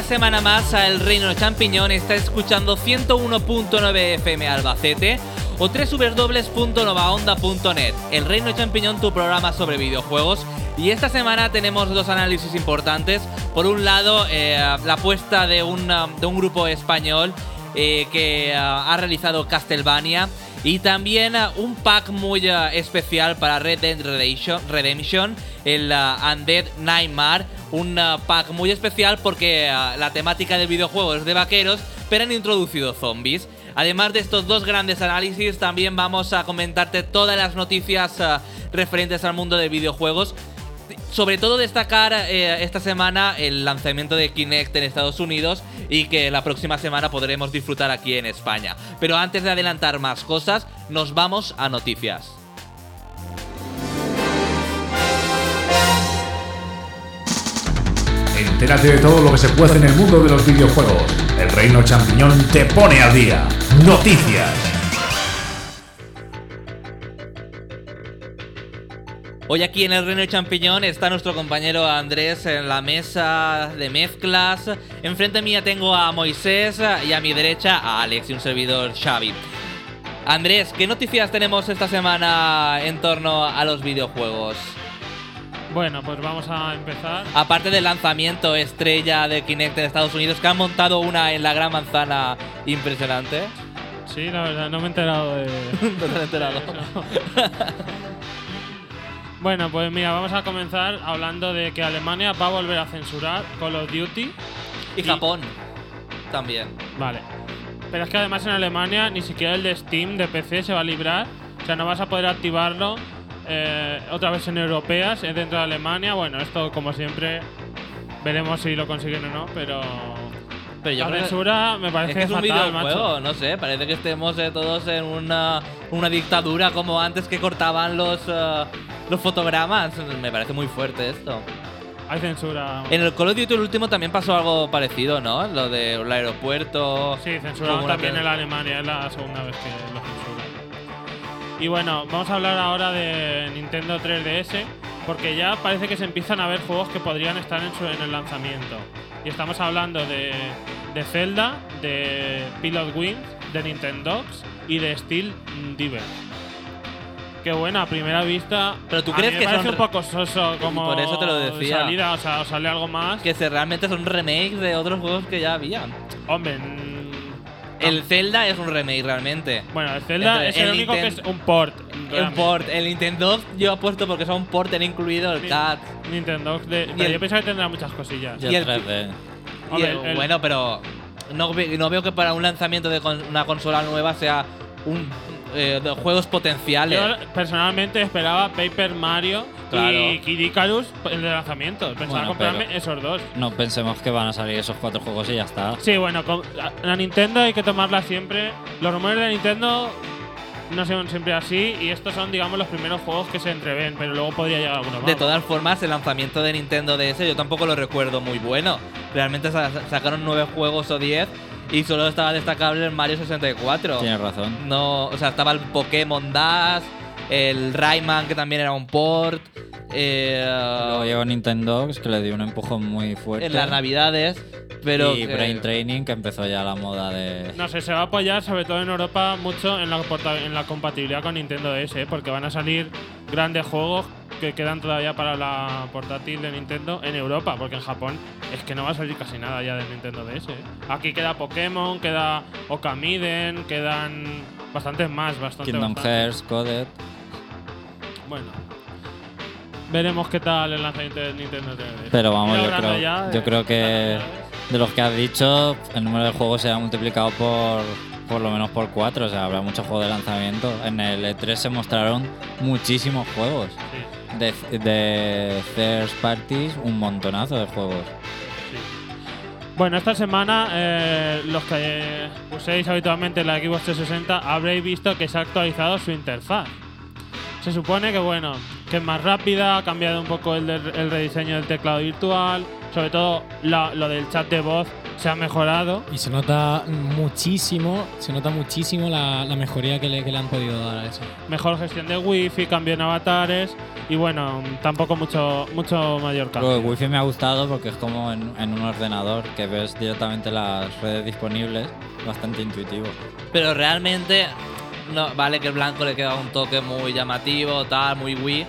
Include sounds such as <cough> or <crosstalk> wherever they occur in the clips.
Una semana más a El Reino Champiñón. Está escuchando 101.9 FM Albacete o www.novaonda.net. El Reino Champiñón, tu programa sobre videojuegos. Y esta semana tenemos dos análisis importantes. Por un lado, eh, la apuesta de, una- de un grupo español eh, que ah, ha realizado Castlevania. Y también ah, un pack muy ah, especial para Red Dead Redemption, el ah, Undead Nightmare. Un pack muy especial porque la temática del videojuego es de vaqueros, pero han introducido zombies. Además de estos dos grandes análisis, también vamos a comentarte todas las noticias referentes al mundo de videojuegos. Sobre todo destacar eh, esta semana el lanzamiento de Kinect en Estados Unidos y que la próxima semana podremos disfrutar aquí en España. Pero antes de adelantar más cosas, nos vamos a noticias. Entérate de todo lo que se puede en el mundo de los videojuegos. El Reino Champiñón te pone al día. Noticias. Hoy aquí en el Reino de Champiñón está nuestro compañero Andrés en la mesa de mezclas. Enfrente mía tengo a Moisés y a mi derecha a Alex y un servidor Xavi. Andrés, ¿qué noticias tenemos esta semana en torno a los videojuegos? Bueno, pues vamos a empezar. Aparte del lanzamiento estrella de Kinect en Estados Unidos, que han montado una en la Gran Manzana impresionante. Sí, la verdad, no me he enterado de. <laughs> No te has enterado. <laughs> <laughs> bueno, pues mira, vamos a comenzar hablando de que Alemania va a volver a censurar Call of Duty. Y Japón también. Vale. Pero es que además en Alemania ni siquiera el de Steam de PC se va a librar. O sea, no vas a poder activarlo eh, otra vez en europeas eh, dentro de Alemania. Bueno, esto como siempre veremos si lo consiguen o no, pero. Pero yo la censura me Es parece que es un fatal, videojuego, macho. no sé, parece que estemos eh, todos en una, una dictadura como antes que cortaban los, eh, los fotogramas. Me parece muy fuerte esto. Hay censura. En el Call of Duty el último también pasó algo parecido, ¿no? Lo del aeropuerto. Sí, censuraron también en Alemania, es la segunda vez que lo censuran. Y bueno, vamos a hablar ahora de Nintendo 3DS, porque ya parece que se empiezan a ver juegos que podrían estar en, su- en el lanzamiento. Y estamos hablando de, de Zelda, de Pilot Wings, de Nintendogs y de Steel Diver. Que bueno, a primera vista. Pero tú a crees mí que me parece son un poco soso como por eso te lo decía. salida, o sea, o sale algo más. Que se, realmente son remakes de otros juegos que ya había. Hombre, El Zelda es un remake realmente. Bueno, el Zelda es el, el único que es un port. Un port. El Nintendo yo apuesto porque son un port, tener incluido el Ni- CAT. Nintendo. De, Y pero el- yo pienso que tendrá muchas cosillas. Y Y el el- 3D. Y Hombre, el- el- bueno, pero no, ve- no veo que para un lanzamiento de con- una consola nueva sea un eh, de juegos potenciales. Yo personalmente esperaba Paper Mario Claro. y Kid Icarus el de lanzamiento. Pensaba Bueno, comprarme esos dos. No pensemos que van a salir esos cuatro juegos y ya está. Sí, bueno, con- la- Nintendo hay que tomarla siempre. Los rumores de Nintendo no son siempre así y estos son, digamos, los primeros juegos que se entreven, pero luego podría llegar alguno más. De todas formas, el lanzamiento de Nintendo DS yo tampoco lo recuerdo muy bueno. Realmente sa- sacaron nueve juegos o diez y solo estaba destacable el Mario 64. Tienes razón. No, o sea, estaba el Pokémon Dash, el Rayman que también era un port. eh, Luego llegó Nintendo, que le dio un empujón muy fuerte. en las navidades. Pero y que- Brain Training, que empezó ya la moda de. No sé, se va a apoyar sobre todo en Europa mucho en la, en la compatibilidad con Nintendo DS, ¿eh? porque van a salir grandes juegos que quedan todavía para la portátil de Nintendo en Europa, porque en Japón es que no va a salir casi nada ya de Nintendo DS. ¿eh? Aquí queda Pokémon, queda Okamiden, quedan bastantes más, bastante Kingdom bastante. Hearts, Coded. Bueno, veremos qué tal el lanzamiento de Nintendo 3DS. Pero vamos, yo creo, de- yo creo que de los que has dicho, el número de juegos se ha multiplicado por por lo menos por cuatro. O sea, habrá muchos juegos de lanzamiento. En el E3 se mostraron muchísimos juegos. Sí. De, de third parties, un montonazo de juegos. Bueno, esta semana eh, los que uséis habitualmente la Xbox 360 habréis visto que se ha actualizado su interfaz. Se supone que bueno, que es más rápida, ha cambiado un poco el, el rediseño del teclado virtual, sobre todo la- lo del chat de voz se ha mejorado. Y se nota muchísimo, se nota muchísimo la, la mejoría que le, que le han podido dar a eso. Mejor gestión de wifi, cambio en avatares y bueno, tampoco mucho, mucho mayor Lo cambio. de Wi-Fi me ha gustado porque es como en, en un ordenador que ves directamente las redes disponibles, bastante intuitivo. Pero realmente, no, vale que el blanco le queda un toque muy llamativo, tal, muy Wii.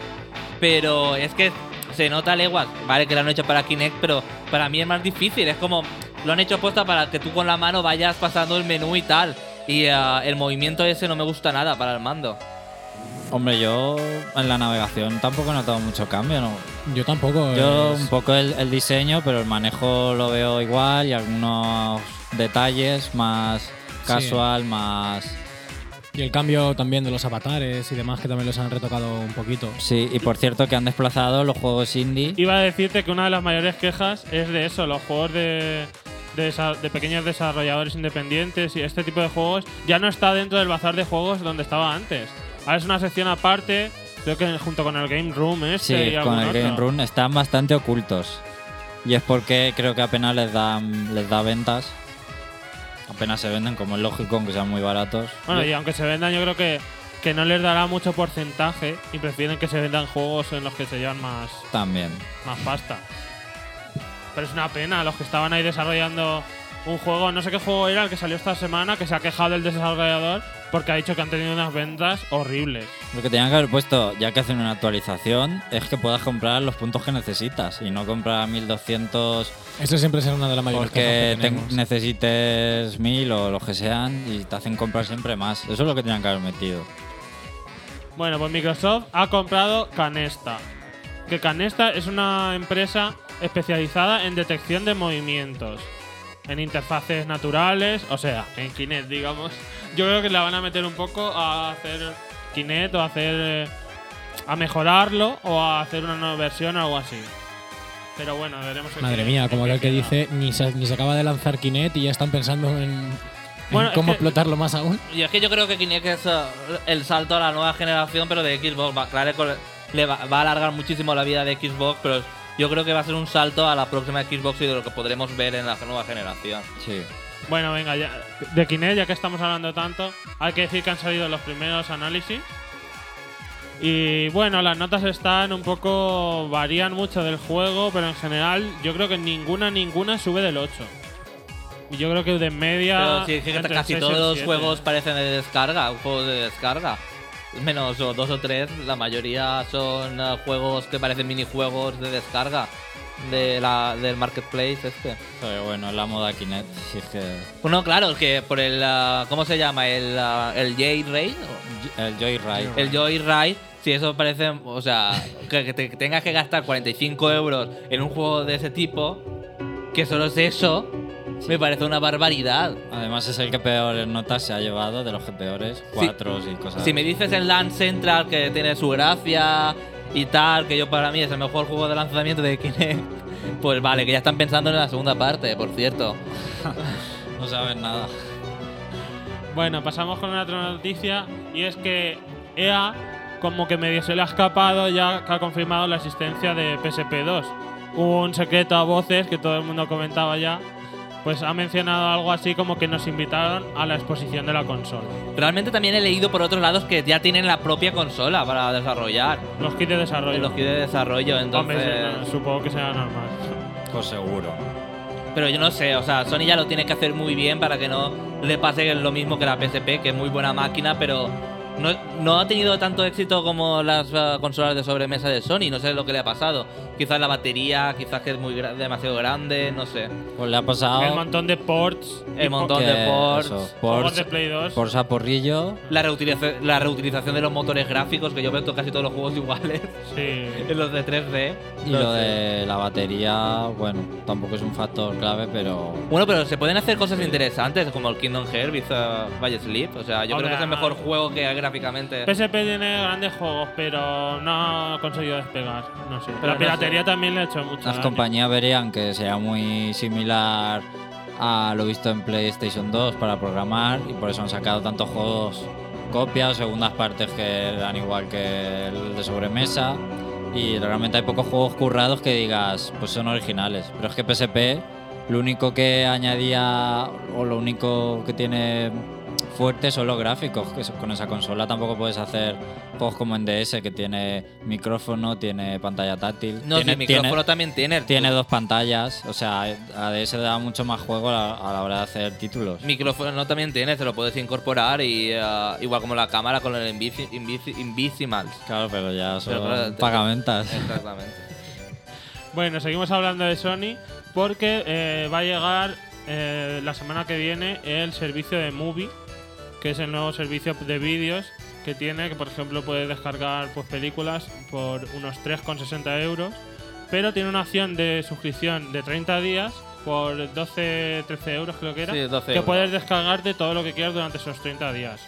Pero es que se nota leguas. Vale que lo han hecho para Kinect, pero para mí es más difícil. Es como, lo han hecho puesta para que tú con la mano vayas pasando el menú y tal. Y ah, el movimiento ese no me gusta nada para el mando. Hombre, yo en la navegación tampoco he notado mucho cambio, ¿no? Yo tampoco. Yo es- un poco el, el diseño, pero el manejo lo veo igual y algunos detalles más casual, más... Y el cambio también de los avatares y demás, que también los han retocado un poquito. Sí, y por cierto que han desplazado los juegos indie. Iba a decirte que una de las mayores quejas es de eso, los juegos de, de, desa- de pequeños desarrolladores independientes y este tipo de juegos ya no está dentro del bazar de juegos donde estaba antes. Ahora es una sección aparte, creo que junto con el Game Room este Sí, y con el otro. Game Run están bastante ocultos. Y es porque creo que apenas les dan les da ventas. Apenas se venden, como es lógico, aunque sean muy baratos. Bueno, y aunque se vendan, yo creo que, que no les dará mucho porcentaje y prefieren que se vendan juegos en los que se llevan más, También. más pasta. Pero es una pena, los que estaban ahí desarrollando un juego, no sé qué juego era el que salió esta semana, que se ha quejado del desarrollador porque ha dicho que han tenido unas ventas horribles. Lo que tenían que haber puesto, ya que hacen una actualización, es que puedas comprar los puntos que necesitas y no comprar 1200 Eso siempre será una de las mayores porque que te- necesites 1000 o los que sean y te hacen comprar siempre más. Eso es lo que tenían que haber metido. Bueno, pues Microsoft ha comprado Canesta. Que Canesta es una empresa especializada en detección de movimientos. En interfaces naturales, o sea, en Kinect, digamos. Yo creo que la van a meter un poco a hacer Kinect o a hacer. eh, a mejorarlo o a hacer una nueva versión o algo así. Pero bueno, veremos. Madre mía, como aquel que queda. dice, ni se, ni se acaba de lanzar Kinect y ya están pensando en, en Bueno, es cómo que- explotarlo más aún. Y es que yo creo que Kinect es uh, el salto a la nueva generación, pero de Xbox. Va, claro, que le va, va a alargar muchísimo la vida de Xbox, pero yo creo que va a ser un salto a la próxima Xbox y de lo que podremos ver en la nueva generación. Sí. Bueno, venga, ya, de Kinect, ya que estamos hablando tanto, hay que decir que han salido los primeros análisis. Y bueno, las notas están un poco. varían mucho del juego, pero en general yo creo que ninguna, ninguna sube del 8. Y yo creo que de media. Pero sí, es que casi 6 y todos los 7. juegos parecen de descarga, juegos de descarga. Menos o dos o tres, la mayoría son uh, juegos que parecen minijuegos de descarga de la, del marketplace este. Pero bueno, la moda Kinect. Si es que Bueno, claro, es que por el. uh, ¿Cómo se llama? El, uh, el J-Ray. el Joyride. El Joyride. Si eso parece. O sea, que, que te que tengas que gastar 45 euros en un juego de ese tipo, que solo es eso, me parece una barbaridad. Además es el que peores notas se ha llevado, de los que peores, cuatro y cosas Si me dices el Land Central que tiene su gracia y tal, que yo para mí es el mejor juego de lanzamiento de Kinect, <laughs> pues vale, que ya están pensando en la segunda parte, por cierto. <laughs> No saben nada. Bueno, pasamos con otra noticia y es que EA como que medio se le ha escapado ya que ha confirmado la existencia de PSP2. Un secreto a voces que todo el mundo comentaba ya. Pues ha mencionado algo así como que nos invitaron a la exposición de la consola. Realmente también he leído por otros lados que ya tienen la propia consola para desarrollar. Los kits de desarrollo. Los kits de desarrollo, entonces. Hombre, no, supongo que será normal. Pues seguro. Pero yo no sé, o sea, Sony ya lo tiene que hacer muy bien para que no le pase lo mismo que la PSP, que es muy buena máquina, pero no, no ha tenido tanto éxito como las eh, consolas de sobremesa de Sony. No sé lo que le ha pasado. Quizás la batería, quizás que es muy gra- demasiado grande, no sé. Pues le ha pasado El montón de ports. El montón de ports. eso, ports, de Play 2. ports a porrillo. La, reutiliza- la reutilización de los motores gráficos, que yo veo casi todos los juegos <laughs> iguales Sí. en los de 3D. Y lo de la batería, bueno, tampoco es un factor clave, pero Bueno, pero se pueden hacer cosas interesantes como el Kingdom Hearts uh, by Sleep. O sea, yo Hombre, creo que es el ah. mejor juego que hay gráficamente. PSP tiene grandes juegos, pero no ha conseguido despegar. No sé. Pero la no piratería sé. también le ha hecho mucho las daño. compañías verían que sea muy similar a lo visto en PlayStation 2 para programar y por eso han sacado tantos juegos copias, segundas partes que dan igual que el de sobremesa y realmente hay pocos juegos currados que digas pues son originales, pero es que PSP Lo único que añadía, o lo único que tiene fuerte son los gráficos. Que con esa consola tampoco puedes hacer juegos como en DS, que tiene micrófono, tiene pantalla táctil. No, tiene, sí, micrófono tiene- también tiene. tiene dos pantallas. O sea, a DS le da mucho más juego a la, a la hora de hacer títulos. Micrófono también tiene, te lo puedes incorporar y ah, igual como la cámara con el Invisimals. Claro, pero ya son Pero, claro, te- pagamentas. Exactamente. <laughs> Bueno, seguimos hablando de Sony porque eh, va a llegar eh, la semana que viene el servicio de Movie, que es el nuevo servicio de vídeos que tiene, que por ejemplo puedes descargar pues, películas por unos 3,60 euros, pero tiene una opción de suscripción de 30 días por 12, 13 euros creo que era, Sí, 12 que euros. puedes descargarte todo lo que quieras durante esos 30 días.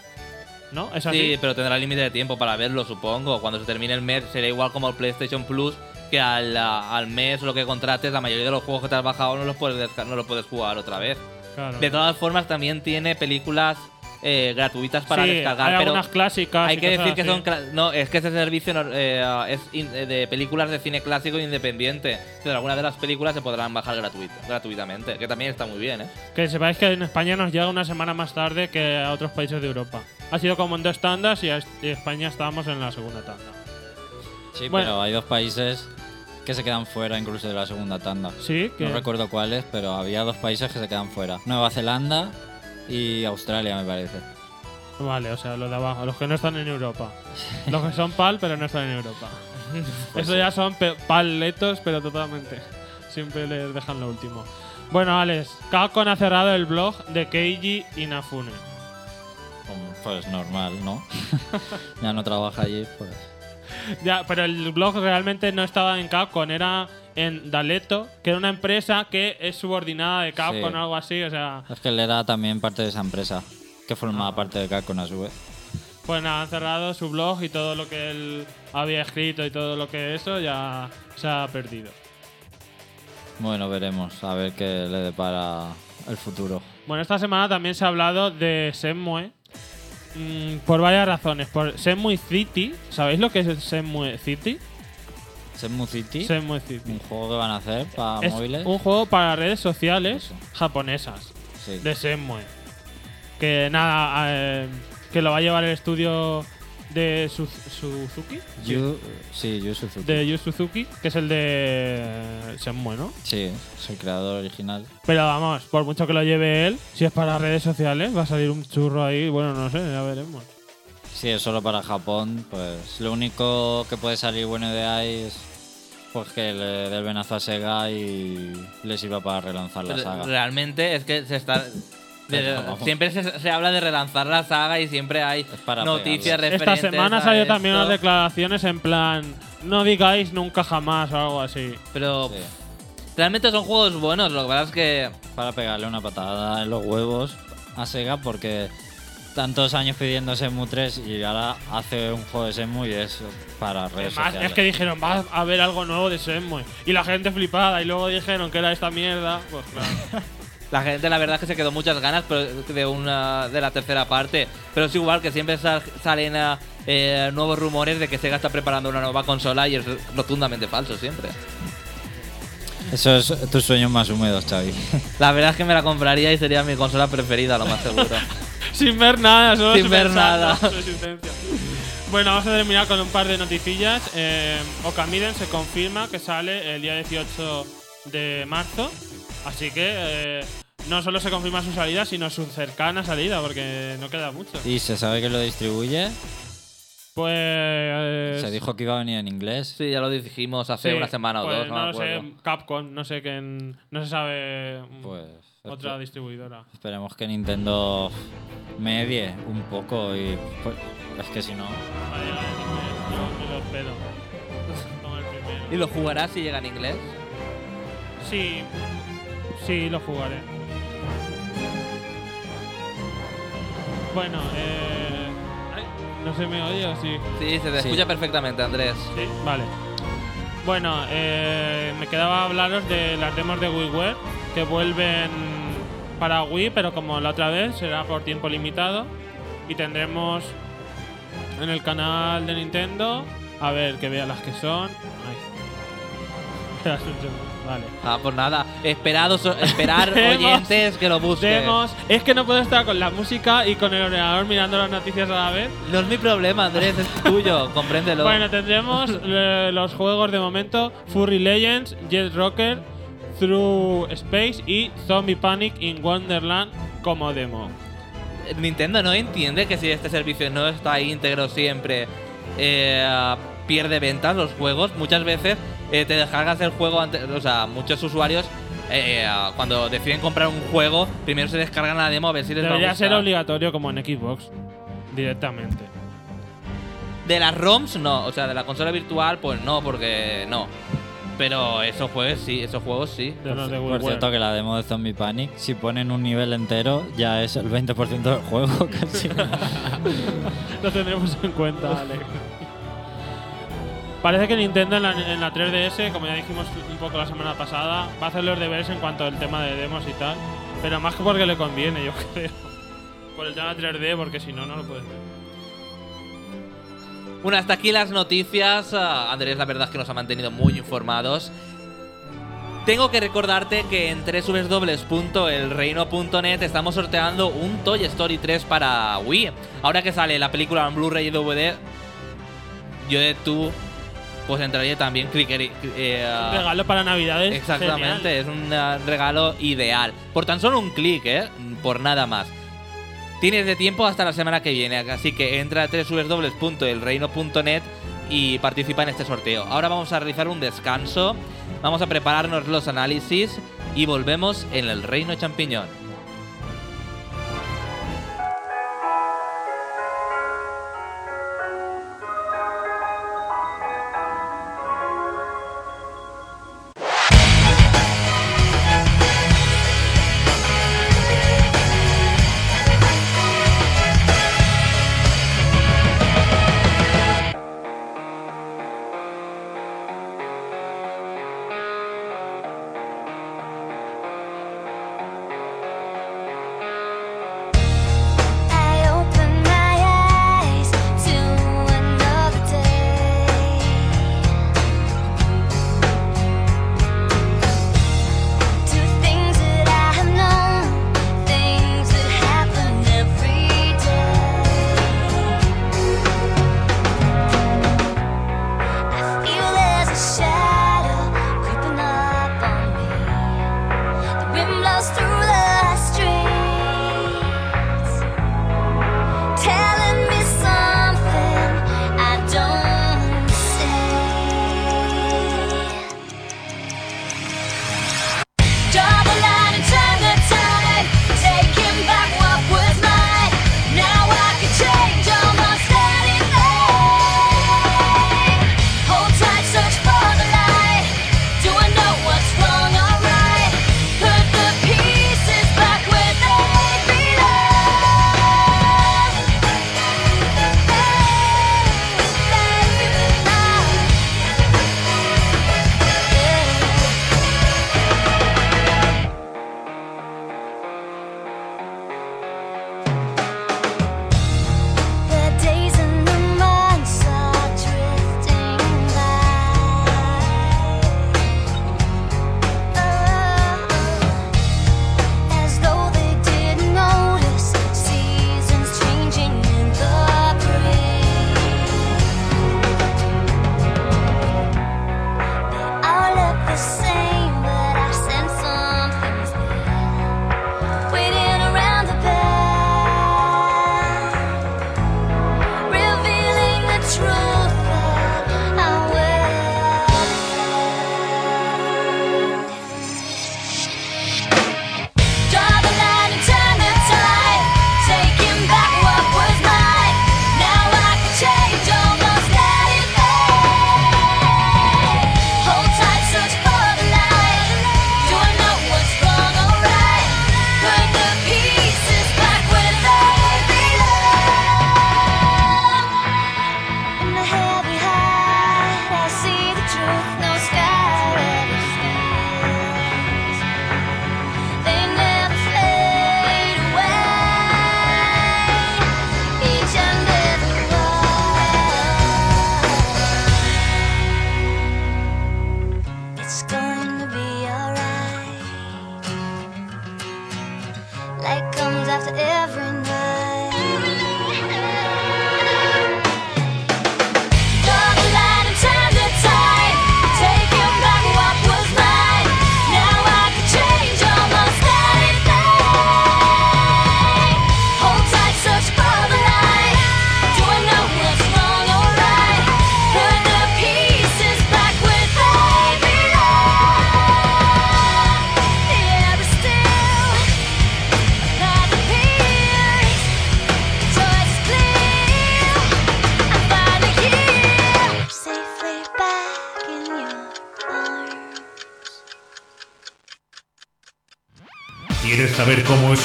¿No? ¿Es así? Sí, pero tendrá límite de tiempo para verlo, supongo. Cuando se termine el mes será igual como el PlayStation Plus, que al, al mes o lo que contrates, la mayoría de los juegos que te has bajado no los puedes, no los puedes jugar otra vez. Claro. De todas formas, también tiene películas eh, gratuitas para Sí, descargar, hay pero algunas clásicas. hay que decir que así. son cla- no es que ese servicio no- eh, es in- eh, de películas de cine clásico e independiente pero algunas de las películas se podrán bajar gratuita, gratuitamente que también está muy bien ¿eh? Que sepáis que en España nos llega una semana más tarde que a otros países de Europa. Ha sido como en dos tandas y a y España estábamos en la segunda tanda. Sí, Bueno. pero hay dos países que se quedan fuera incluso de la segunda tanda. Sí, que No recuerdo cuáles, pero había dos países que se quedan fuera. Nueva Zelanda y Australia, me parece. Vale, o sea, los de abajo, los que no están en Europa. <laughs> Los que son PAL, pero no están en Europa. <laughs> Pues Eso sí. ya son paletos, pero totalmente. Siempre les dejan lo último. Bueno, Alex, Capcom ha cerrado el blog de Keiji Inafune. Pues normal, ¿no? <laughs> ya no trabaja allí, pues. Ya, pero el blog realmente no estaba en Capcom, era en Daleto, que era una empresa que es subordinada de Capcom Sí. o algo así, o sea, Es que él era también parte de esa empresa, que formaba Ah. parte de Capcom a su vez. pues nada, han cerrado su blog y todo lo que él había escrito y todo lo que eso ya se ha perdido. Bueno, veremos, a ver qué le depara el futuro. Bueno, esta semana también se ha hablado de Shenmue mm, por varias razones. Por Shenmue City, ¿sabéis lo que es el City? Shenmue City, Shenmue City. un juego que van a hacer para Es móviles. un juego para redes sociales japonesas. Sí. de Shenmue. Que nada, eh, que lo va a llevar el estudio de Su- Suzuki. Yu, sí, Yu Suzuki. De Yu Suzuki, que es el de Shenmue, ¿no? Sí, es el creador original. Pero vamos, por mucho que lo lleve él, si es para redes sociales, va a salir un churro ahí. Bueno, no sé, ya veremos. Si es solo para Japón, pues lo único que puede salir bueno de ahí es pues que le dé el venazo a Sega y le sirva para relanzar la saga. realmente es que se está de- siempre se, se habla de relanzar la saga y siempre hay para noticias pegarle. Esta referentes semana salió también unas declaraciones en plan, no digáis nunca jamás o algo así. pero Sí. realmente son juegos buenos lo que pasa es que Para pegarle una patada en los huevos a Sega porque tantos años pidiendo Shenmue 3 y ahora hace un juego de Shenmue y es para redes Además, sociales. es que dijeron, va a haber algo nuevo de Shenmue. Y la gente flipada, y luego dijeron que era esta mierda. Pues claro. <laughs> la gente la verdad es que se quedó muchas ganas pero de una de la tercera parte pero es igual que siempre sal- salen ah, eh, nuevos rumores de que Sega está preparando una nueva consola y es rotundamente falso siempre Eso es tus sueños más húmedos, Xavi. la verdad es que me la compraría y sería mi consola preferida lo más seguro <laughs> Sin ver nada, solo Sin ver nada. <laughs> Bueno, vamos a terminar con un par de noticias. Eh, Okamiden se confirma que sale el día 18 de marzo. Así que eh, no solo se confirma su salida, sino su cercana salida, porque no queda mucho. Y se sabe que lo distribuye. Pues. Se dijo que iba a venir en inglés. sí ya lo dijimos hace sí, una semana o pues dos no, no me lo sé, Capcom, no sé quién. No se sabe. Pues otra distribuidora. esperemos que Nintendo medie un poco y pues, es que si no Va a llegar en inglés, yo me lo espero. <laughs> Como el primero. ¿Y lo jugarás si llega en inglés? Sí, sí, lo jugaré. Bueno, eh. ay, no se me oye o sí. Sí, se te Sí. escucha perfectamente, Andrés. Sí, vale. Bueno, eh, me quedaba hablaros de las demos de WiiWare que vuelven para Wii, pero como la otra vez será por tiempo limitado. Y tendremos en el canal de Nintendo, a ver que vea las que son. Ahí. <laughs> vale. Ah, pues nada, esperados, esperar <laughs> oyentes que lo busquen. Demos. Es que no puedo estar con la música y con el ordenador mirando las noticias a la vez. No es mi problema, Andrés, es tuyo, <laughs> compréndelo. Bueno, tendremos eh, los juegos de momento: Furry Legends, Jet Rocker, Through Space y Zombie Panic in Wonderland como demo. Nintendo no entiende que si este servicio no está íntegro siempre, eh, pierde ventas los juegos. Muchas veces eh, te descargas el juego, antes, o sea, muchos usuarios eh, cuando deciden comprar un juego, primero se descargan la demo a ver si les va a Debería gustar. ser obligatorio como en Xbox. Directamente. De las ROMs no, o sea, de la consola virtual pues no, porque no. Pero esos juegos sí, esos juegos sí. De los de Por cierto, que la demo de Zombie Panic, si ponen un nivel entero, ya es el 20% del juego <laughs> casi. <laughs> Lo tendremos en cuenta, <laughs> Alex. Parece que Nintendo en la, en la 3DS, como ya dijimos un poco la semana pasada, va a hacer los deberes en cuanto al tema de demos y tal. Pero más que porque le conviene, yo <laughs> creo. Por el tema 3D, porque si no, no lo puedes ver. Bueno, hasta aquí las noticias. Ah, Andrés, la verdad es que nos ha mantenido muy informados. Tengo que recordarte que en www.elreino.net estamos sorteando un Toy Story 3 para Wii. Ahora que sale la película en Blu-ray y DVD, yo de tú, pues entraría también cliquería. eh, ah, Regalo para Navidades. Exactamente, es un ah, regalo ideal. Por tan solo un clic, ¿eh? Por nada más. Tienes de tiempo hasta la semana que viene, así que entra a www.elreino.net y participa en este sorteo. Ahora vamos a realizar un descanso, vamos a prepararnos los análisis y volvemos en el Reino Champiñón.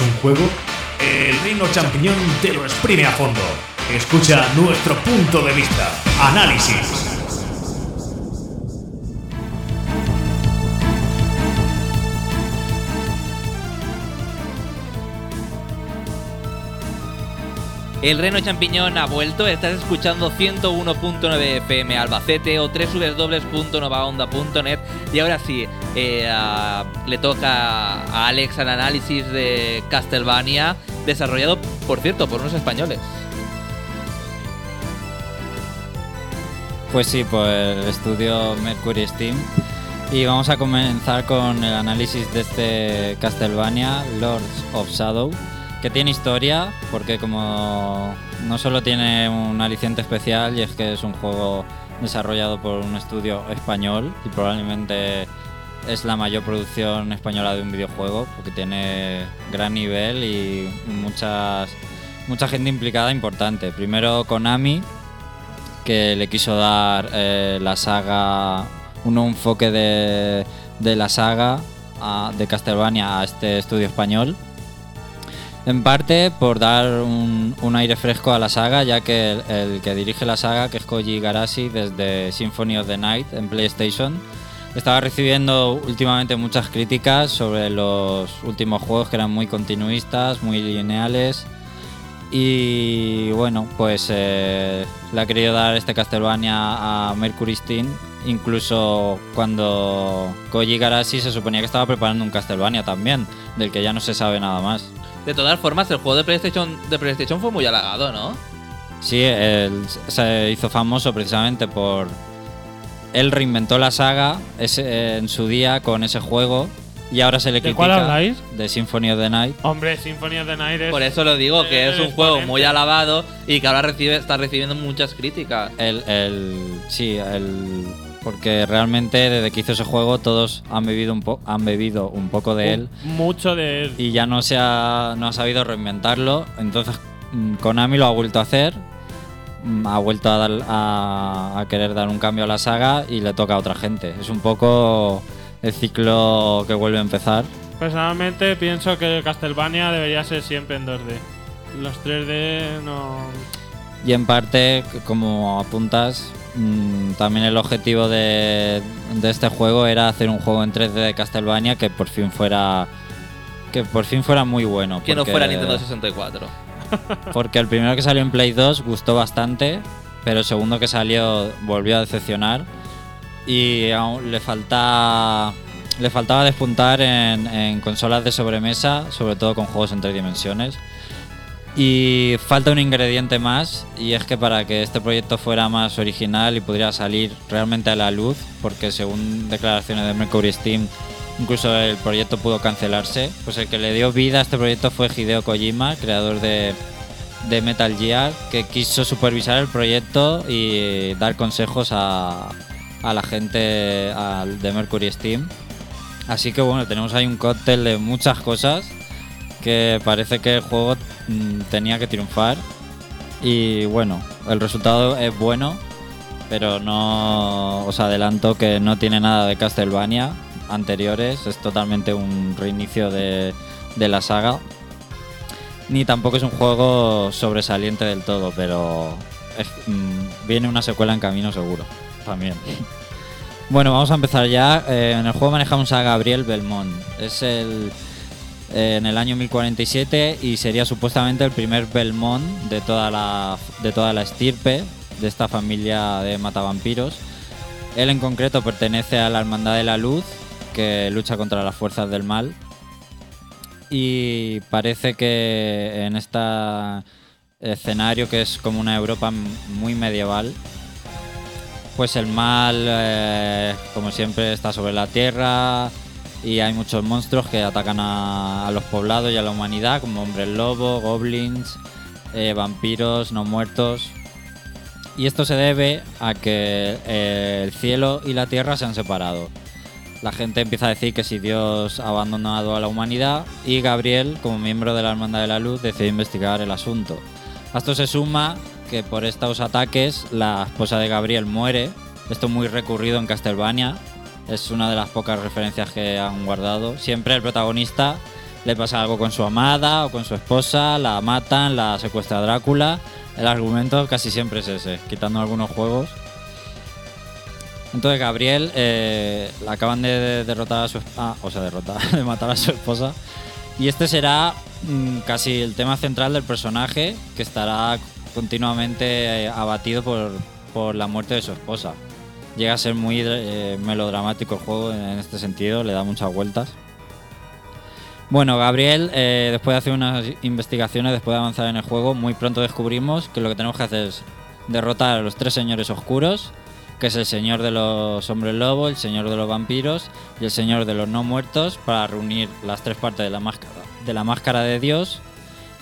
Un juego? El Reino Champiñón te lo exprime a fondo. Escucha nuestro punto de vista. Análisis. El Reno Champiñón ha vuelto, estás escuchando 101.9 FM Albacete o www.novaonda.net y ahora sí, eh, le toca a Alex el análisis de Castlevania, desarrollado, por cierto, por unos españoles. Pues sí, por el estudio Mercury Steam. Y vamos a comenzar con el análisis de este Castlevania, Lords of Shadow, que tiene historia, porque como no solo tiene un aliciente especial, y es que es un juego desarrollado por un estudio español, y probablemente es la mayor producción española de un videojuego, porque tiene gran nivel y muchas, mucha gente implicada importante. Primero Konami, que le quiso dar eh, la saga, un enfoque de, de la saga de Castlevania a este estudio español. En parte por dar un, un aire fresco a la saga, ya que el, que dirige la saga, que es Koji Garashi desde Symphony of the Night en PlayStation, estaba recibiendo últimamente muchas críticas sobre los últimos juegos que eran muy continuistas, muy lineales. Y bueno, pues eh, le ha querido dar este Castlevania a Mercury Steam, incluso cuando Koji Garashi se suponía que estaba preparando un Castlevania también, del que ya no se sabe nada más. De todas formas, el juego de PlayStation, de PlayStation fue muy halagado, ¿no? Sí, él se hizo famoso precisamente por... Él reinventó la saga ese- en su día con ese juego y ahora se le ¿De critica cuál habláis? de Symphony of the Night. Hombre, Symphony of the Night es... Por eso lo digo, que el es un juego muy alabado y que ahora recibe, está recibiendo muchas críticas. El, el- sí, el, porque realmente desde que hizo ese juego todos han bebido un, po- han bebido un poco de él Mucho de él. y ya no se ha, no ha sabido reinventarlo. Entonces mm, Konami lo ha vuelto a hacer, mm, ha vuelto a, dar, a, a querer dar un cambio a la saga y le toca a otra gente. Es un poco el ciclo que vuelve a empezar. Personalmente pienso que Castlevania debería ser siempre en 2D. Los 3D no... Y en parte, como apuntas, mm, también el objetivo de, de este juego era hacer un juego en 3D de Castlevania que por fin fuera que por fin fuera muy bueno. Que no fuera Nintendo 64. <laughs> Porque el primero que salió en Play 2 gustó bastante, pero el segundo que salió volvió a decepcionar y aún le falta le faltaba despuntar en, en consolas de sobremesa, sobre todo con juegos en tres dimensiones. Y falta un ingrediente más, y es que para que este proyecto fuera más original y pudiera salir realmente a la luz, porque según declaraciones de Mercury Steam, incluso el proyecto pudo cancelarse, pues el que le dio vida a este proyecto fue Hideo Kojima, creador de, Metal Gear, que quiso supervisar el proyecto y dar consejos a, la gente de Mercury Steam. Así que bueno, tenemos ahí un cóctel de muchas cosas que parece que el juego mm, tenía que triunfar. Y bueno, el resultado es bueno, pero no os adelanto que no tiene nada de Castlevania anteriores, es totalmente un reinicio de, de la saga. Ni tampoco es un juego sobresaliente del todo, pero mm, viene una secuela en camino seguro, también. <laughs> Bueno, vamos a empezar ya. Eh, en el juego manejamos a Gabriel Belmont. Es el en el año 1047 y sería supuestamente el primer Belmont de toda la de toda la estirpe de esta familia de matavampiros. Él en concreto pertenece a la Hermandad de la Luz, que lucha contra las fuerzas del mal. Y parece que en este escenario, que es como una Europa muy medieval, pues el mal, eh, como siempre, está sobre la tierra y hay muchos monstruos que atacan a, a los poblados y a la humanidad, como hombres lobo, goblins, eh, vampiros, no muertos. Y esto se debe a que eh, el cielo y la tierra se han separado. La gente empieza a decir que si Dios ha abandonado a la humanidad y Gabriel, como miembro de la Hermandad de la Luz, decide investigar el asunto. A esto se suma que por estos ataques la esposa de Gabriel muere. Esto es muy recurrido en Castlevania. Es una de las pocas referencias que han guardado. Siempre el protagonista le pasa algo con su amada o con su esposa, la matan, la secuestra Drácula. El argumento casi siempre es ese, quitando algunos juegos. Entonces Gabriel eh, la acaban de derrotar a su ah, o sea, derrotar, <laughs> de matar a su esposa. Y este será mm, casi el tema central del personaje que estará continuamente abatido por, por la muerte de su esposa. Llega a ser muy eh, melodramático el juego en, este sentido, le da muchas vueltas. Bueno, Gabriel, eh, después de hacer unas investigaciones, después de avanzar en el juego, muy pronto descubrimos que lo que tenemos que hacer es derrotar a los tres señores oscuros, que es el señor de los hombres lobo, el señor de los vampiros y el señor de los no muertos, para reunir las tres partes de la máscara de, la máscara de Dios.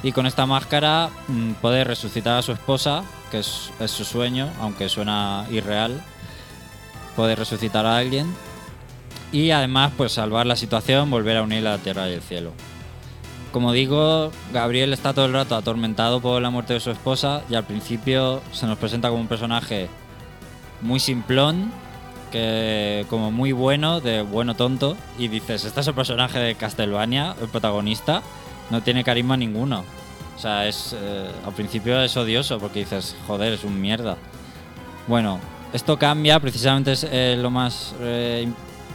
Y con esta máscara mm, poder resucitar a su esposa, que es, es su sueño, aunque suena irreal. Poder resucitar a alguien y además pues salvar la situación, volver a unir la tierra y el cielo. Como digo, Gabriel está todo el rato atormentado por la muerte de su esposa y al principio se nos presenta como un personaje muy simplón, que como muy bueno, de bueno tonto, y dices, este es el personaje de Castlevania, el protagonista, no tiene carisma ninguno. O sea, es eh, al principio es odioso porque dices, joder, es un mierda. Bueno, esto cambia, precisamente es eh, lo más eh,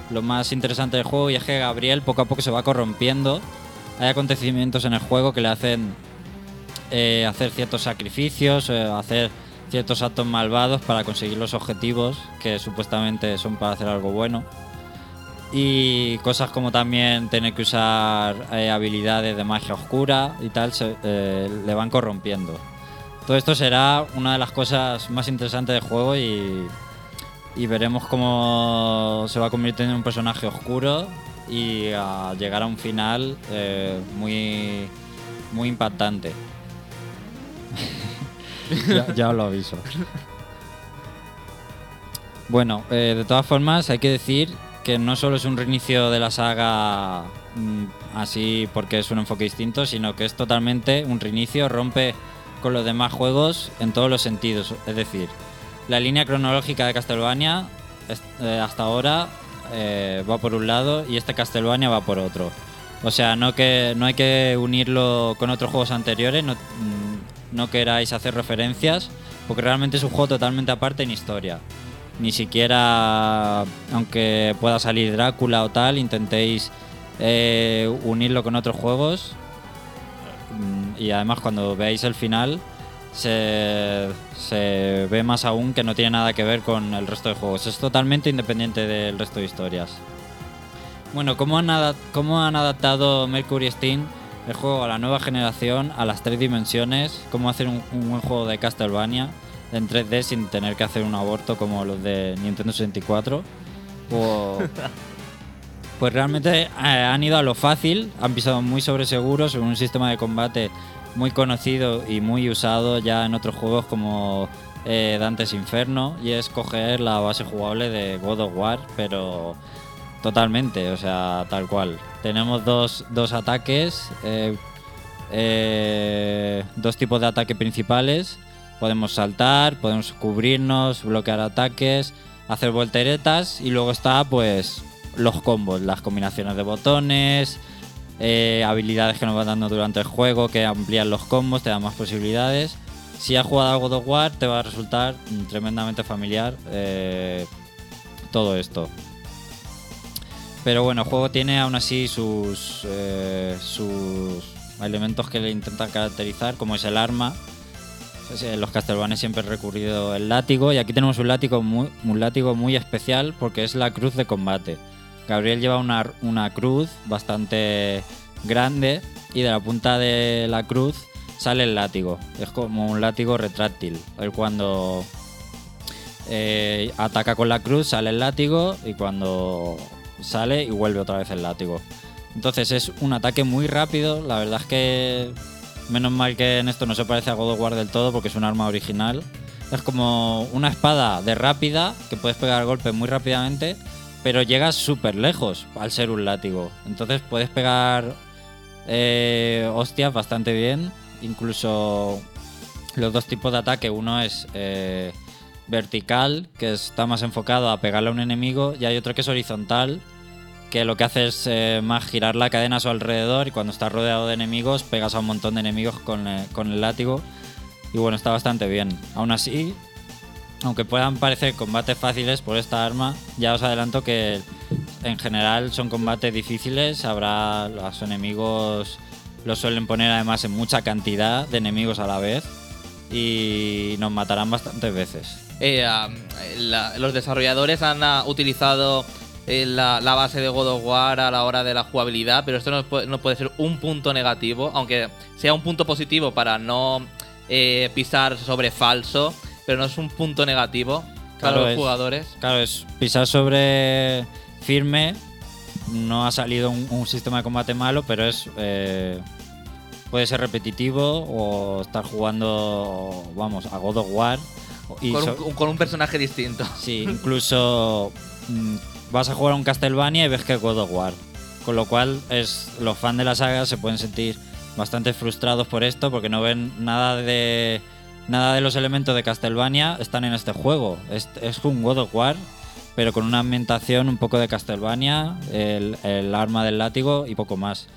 lo más interesante del juego y es que Gabriel poco a poco se va corrompiendo. Hay acontecimientos en el juego que le hacen eh, hacer ciertos sacrificios, hacer ciertos actos malvados para conseguir los objetivos que supuestamente son para hacer algo bueno. Y cosas como también tener que usar habilidades de magia oscura y tal, se- le van corrompiendo. Todo esto será una de las cosas más interesantes del juego y, y veremos cómo se va convirtiendo en un personaje oscuro y a llegar a un final eh, muy, muy impactante. <laughs> ya, os lo aviso. Bueno, eh, de todas formas hay que decir que no solo es un reinicio de la saga mm, así porque es un enfoque distinto, sino que es totalmente un reinicio, rompe con los demás juegos en todos los sentidos. Es decir, la línea cronológica de Castlevania eh, hasta ahora eh, va por un lado y este Castlevania va por otro. O sea, no, que, no hay que unirlo con otros juegos anteriores, no, mm, queráis hacer referencias, porque realmente es un juego totalmente aparte en historia. Ni siquiera, aunque pueda salir Drácula o tal, intentéis eh, unirlo con otros juegos. Mm, Y además cuando veáis el final, se, se ve más aún que no tiene nada que ver con el resto de juegos. Es totalmente independiente del resto de historias. Bueno, ¿cómo han, cómo han adaptado Mercury Steam el juego a la nueva generación, a las tres dimensiones? ¿Cómo hacer un, un buen juego de Castlevania en 3D sin tener que hacer un aborto como los de Nintendo 64? O, <laughs> pues realmente eh, han ido a lo fácil, han pisado muy sobre seguros en un sistema de combate muy conocido y muy usado ya en otros juegos como eh, Dante's Inferno y es coger la base jugable de God of War, pero totalmente, o sea, tal cual. Tenemos dos, dos ataques, eh, eh, dos tipos de ataque principales. Podemos saltar, podemos cubrirnos, bloquear ataques, hacer volteretas y luego está pues los combos, las combinaciones de botones, eh, habilidades que nos van dando durante el juego que amplían los combos, te dan más posibilidades. Si has jugado a God of War te va a resultar tremendamente familiar eh, todo esto. Pero bueno, el juego tiene aún así sus, eh, sus elementos que le intentan caracterizar, como es el arma. En los Castlevania siempre he recurrido el látigo y aquí tenemos un látigo un látigo muy especial porque es la cruz de combate. Gabriel lleva una, una cruz bastante grande y de la punta de la cruz sale el látigo. Es como un látigo retráctil. Él cuando eh, ataca con la cruz sale el látigo y cuando sale y vuelve otra vez el látigo. Entonces es un ataque muy rápido. La verdad es que menos mal que en esto no se parece a God of War del todo porque es un arma original. Es como una espada de rápida que puedes pegar golpes muy rápidamente, pero llegas súper lejos al ser un látigo. Entonces puedes pegar eh, hostias bastante bien. Incluso los dos tipos de ataque. Uno es eh, vertical, que está más enfocado a pegarle a un enemigo, y hay otro que es horizontal, que lo que hace es eh, más girar la cadena a su alrededor y cuando estás rodeado de enemigos pegas a un montón de enemigos con, eh, con el látigo. Y bueno, está bastante bien. Aún así, aunque puedan parecer combates fáciles por esta arma, ya os adelanto que en general son combates difíciles. Habrá los enemigos los suelen poner además en mucha cantidad de enemigos a la vez y nos matarán bastantes veces. Eh, los desarrolladores han ah, utilizado eh, la, base de God of War a la hora de la jugabilidad, pero esto no puede, no puede ser un punto negativo, aunque sea un punto positivo para no eh, pisar sobre falso, pero no es un punto negativo para los es- jugadores. Claro, es pisar sobre firme. No ha salido un, un sistema de combate malo, pero es eh, puede ser repetitivo o estar jugando, vamos, a God of War. Y Con so- un, con un personaje distinto. Sí, <laughs> incluso mm, vas a jugar a un Castlevania y ves que es God of War. Con lo cual, es, los fans de la saga se pueden sentir bastante frustrados por esto porque no ven nada de nada de los elementos de Castlevania están en este juego. Es, un God of War, pero con una ambientación un poco de Castlevania, el, arma del látigo y poco más.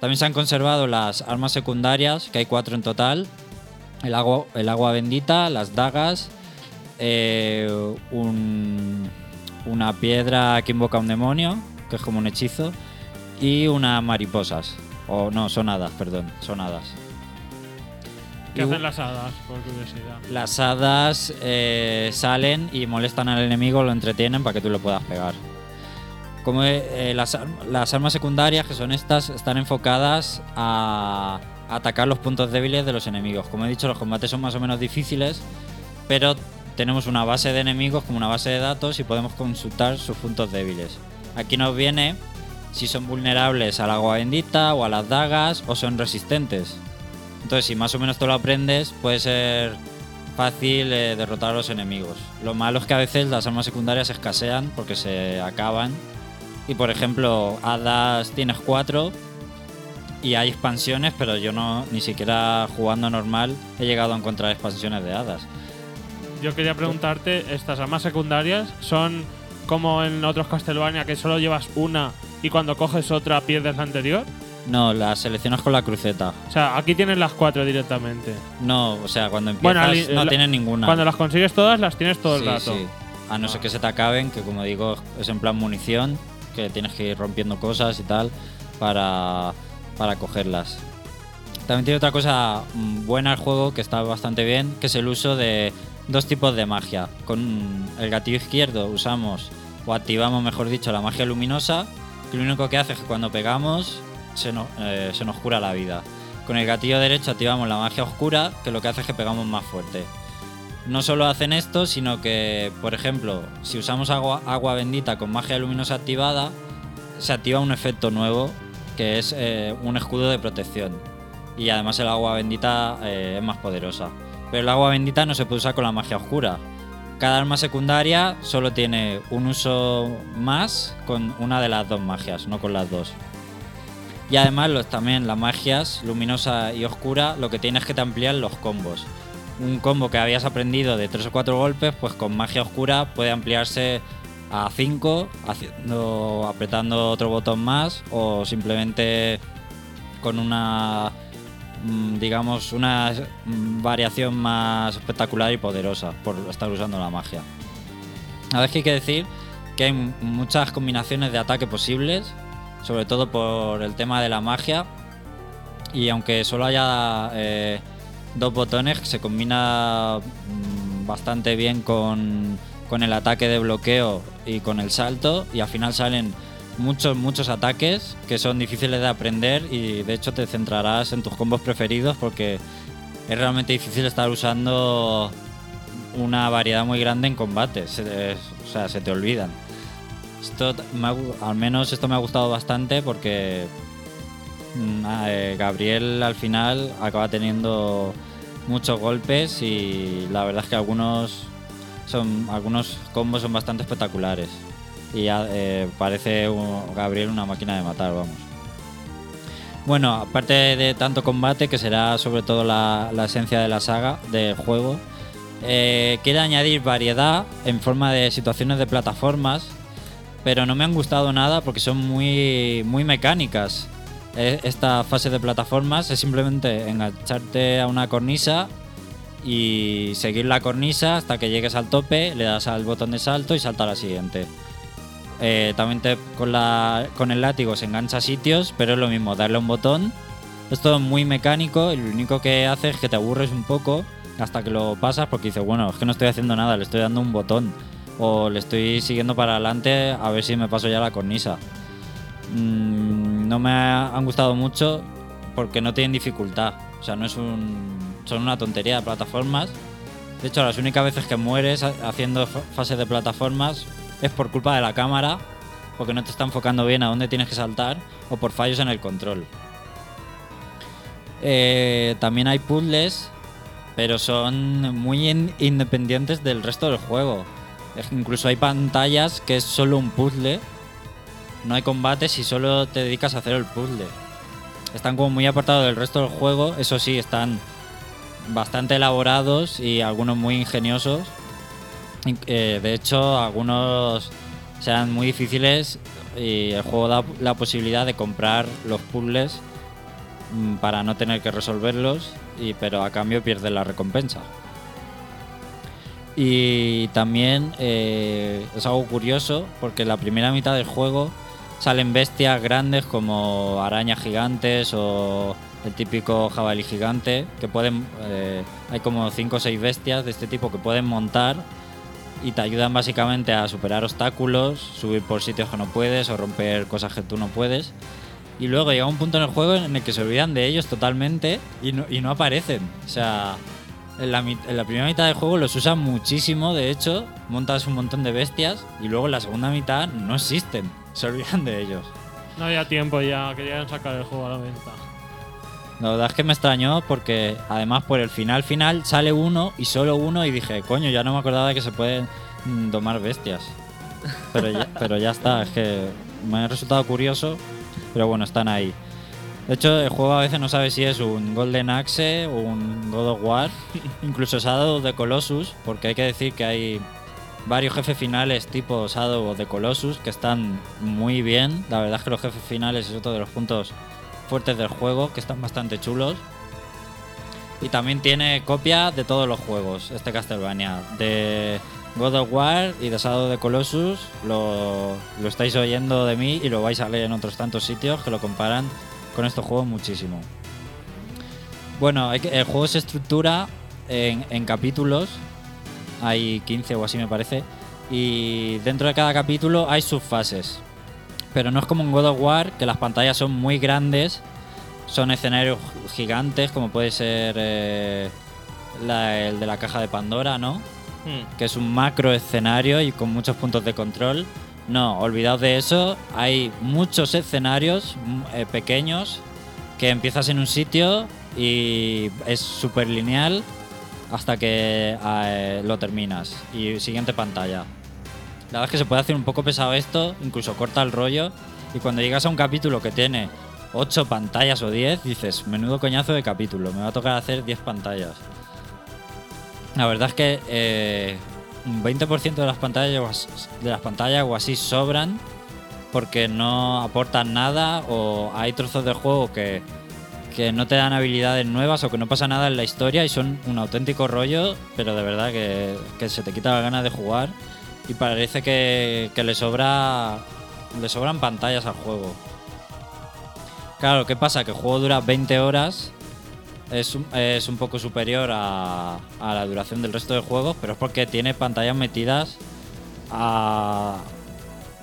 También se han conservado las armas secundarias, que hay cuatro en total. El agua, el agua bendita, las dagas, eh, un- una piedra que invoca a un demonio, que es como un hechizo, y unas mariposas. O no, son hadas, perdón, son hadas. ¿Qué hacen las hadas, por curiosidad? Las hadas eh, salen y molestan al enemigo, lo entretienen para que tú lo puedas pegar. Como eh, las, ar- las armas secundarias, que son estas, están enfocadas a atacar los puntos débiles de los enemigos. Como he dicho, los combates son más o menos difíciles, pero tenemos una base de enemigos como una base de datos y podemos consultar sus puntos débiles. Aquí nos viene si son vulnerables al agua bendita o a las dagas o son resistentes. Entonces, si más o menos tú lo aprendes, puede ser fácil eh, derrotar a los enemigos. Lo malo es que a veces las armas secundarias escasean porque se acaban. Y por ejemplo, hadas tienes cuatro y hay expansiones, pero yo no, ni siquiera jugando normal, he llegado a encontrar expansiones de hadas. Yo quería preguntarte, ¿estas armas secundarias son como en otros Castlevania que solo llevas una y cuando coges otra pierdes la anterior? No, las seleccionas con la cruceta. O sea, aquí tienes las cuatro directamente. No, o sea, cuando empiezas Bueno, ali- no la- tienes ninguna. Cuando las consigues todas, las tienes todo el Sí, rato. sí. A no ser que se te acaben, que como digo, es en plan munición, que tienes que ir rompiendo cosas y tal para, para cogerlas. También tiene otra cosa mm, buena el juego que está bastante bien, que es el uso de dos tipos de magia. Con el gatillo izquierdo usamos o activamos, mejor dicho, la magia luminosa, que lo único que hace es que cuando pegamos se nos, eh, se nos cura la vida. Con el gatillo derecho activamos la magia oscura, que lo que hace es que pegamos más fuerte. No solo hacen esto, sino que, por ejemplo, si usamos agua, agua bendita con magia luminosa activada, se activa un efecto nuevo, que es eh, un escudo de protección. Y además el agua bendita eh, es más poderosa. Pero el agua bendita no se puede usar con la magia oscura. Cada arma secundaria solo tiene un uso más con una de las dos magias, no con las dos. Y además los, también las magias luminosa y oscura lo que tiene es que te amplían los combos. Un combo que habías aprendido de 3 o 4 golpes, pues con magia oscura puede ampliarse a 5, haciendo, apretando otro botón más o simplemente con una mm, digamos una variación más espectacular y poderosa por estar usando la magia. A ver que hay que decir que hay muchas combinaciones de ataque posibles, sobre todo por el tema de la magia. Y aunque solo haya eh, dos botones, se combina mm, bastante bien con, con el ataque de bloqueo y con el salto. Y al final salen muchos, muchos ataques que son difíciles de aprender y de hecho te centrarás en tus combos preferidos porque es realmente difícil estar usando una variedad muy grande en combate. O sea, se te olvidan. Esto al menos esto me ha gustado bastante porque mm, eh, Gabriel al final acaba teniendo muchos golpes y la verdad es que algunos son algunos combos son bastante espectaculares y eh, parece Gabriel una máquina de matar, vamos. Bueno, aparte de tanto combate, que será sobre todo la, la esencia de la saga, del juego, eh, quiere añadir variedad en forma de situaciones de plataformas pero no me han gustado nada porque son muy, muy mecánicas. Eh, Esta fase de plataformas es simplemente engancharte a una cornisa y seguir la cornisa hasta que llegues al tope, le das al botón de salto y salta a la siguiente. Eh, también te- con, la, con el látigo se engancha sitios, pero es lo mismo, darle un botón. Es todo muy mecánico y lo único que hace es que te aburres un poco hasta que lo pasas porque dices, bueno, es que no estoy haciendo nada, le estoy dando un botón. O le estoy siguiendo para adelante a ver si me paso ya la cornisa. Mm, no me ha- han gustado mucho porque no tienen dificultad. O sea, no es un. Son una tontería de plataformas. De hecho, las únicas veces que mueres ha- haciendo fa- fases de plataformas es por culpa de la cámara, porque no te está enfocando bien a dónde tienes que saltar, o por fallos en el control. Eh, también hay puzzles, pero son muy in- independientes del resto del juego. Incluso hay pantallas que es solo un puzzle. No hay combates y solo te dedicas a hacer el puzzle. Están como muy apartados del resto del juego. Eso sí, están bastante elaborados y algunos muy ingeniosos. In- eh, de hecho, algunos sean muy difíciles y el juego da la posibilidad de comprar los puzzles mm, para no tener que resolverlos, pero a cambio pierdes la recompensa. Y también eh, es algo curioso porque en la primera mitad del juego salen bestias grandes como arañas gigantes o el típico jabalí gigante que pueden eh, hay como 5 o 6 bestias de este tipo que pueden montar y te ayudan básicamente a superar obstáculos, subir por sitios que no puedes o romper cosas que tú no puedes. Y luego llega un punto en el juego en el que se olvidan de ellos totalmente y no, y no aparecen. O sea, en la, mit- en la primera mitad del juego los usan muchísimo, de hecho, montas un montón de bestias y luego en la segunda mitad no existen. <laughs> Se olvidan de ellos. No había tiempo ya, querían sacar el juego a la venta. La verdad es que me extrañó porque además por el final final sale uno y solo uno y dije, coño, ya no me acordaba de que se pueden mm, domar bestias. Pero ya, <laughs> pero ya está, es que me ha resultado curioso, pero bueno, están ahí. De hecho, el juego a veces no sabe si es un Golden Axe o un God of War, <laughs> incluso Shadow the Colossus, porque hay que decir que hay varios jefes finales tipo Shadow the Colossus que están muy bien. La verdad es que los jefes finales es otro de los puntos fuertes del juego, que están bastante chulos. Y también tiene copia de todos los juegos, este Castlevania. De God of War y de Shadow the Colossus. Lo, lo estáis oyendo de mí y lo vais a leer en otros tantos sitios que lo comparan con estos juegos muchísimo. Bueno, el juego se estructura en, en capítulos. Hay 15 o así me parece. Y dentro de cada capítulo hay subfases. Pero no es como en God of War, que las pantallas son muy grandes. Son escenarios gigantes, como puede ser eh, la- el de la caja de Pandora, ¿no? Hmm. que es un macro escenario y con muchos puntos de control. No, olvidaos de eso. Hay muchos escenarios mm, eh, pequeños que empiezas en un sitio y es súper lineal hasta que eh, lo terminas. Y siguiente pantalla. La verdad es que se puede hacer un poco pesado esto, incluso corta el rollo. Y cuando llegas a un capítulo que tiene 8 pantallas o 10, dices, menudo coñazo de capítulo, me va a tocar hacer 10 pantallas. La verdad es que eh, un 20% de las pantallas de las pantallas o así sobran porque no aportan nada o hay trozos del juego que, que no te dan habilidades nuevas o que no pasa nada en la historia y son un auténtico rollo, pero de verdad que, que se te quita la gana de jugar y parece que, que le sobra le sobran pantallas al juego. Claro, ¿qué pasa? Que el juego dura 20 horas es un, es un poco superior a, a la duración del resto de juegos, pero es porque tiene pantallas metidas a,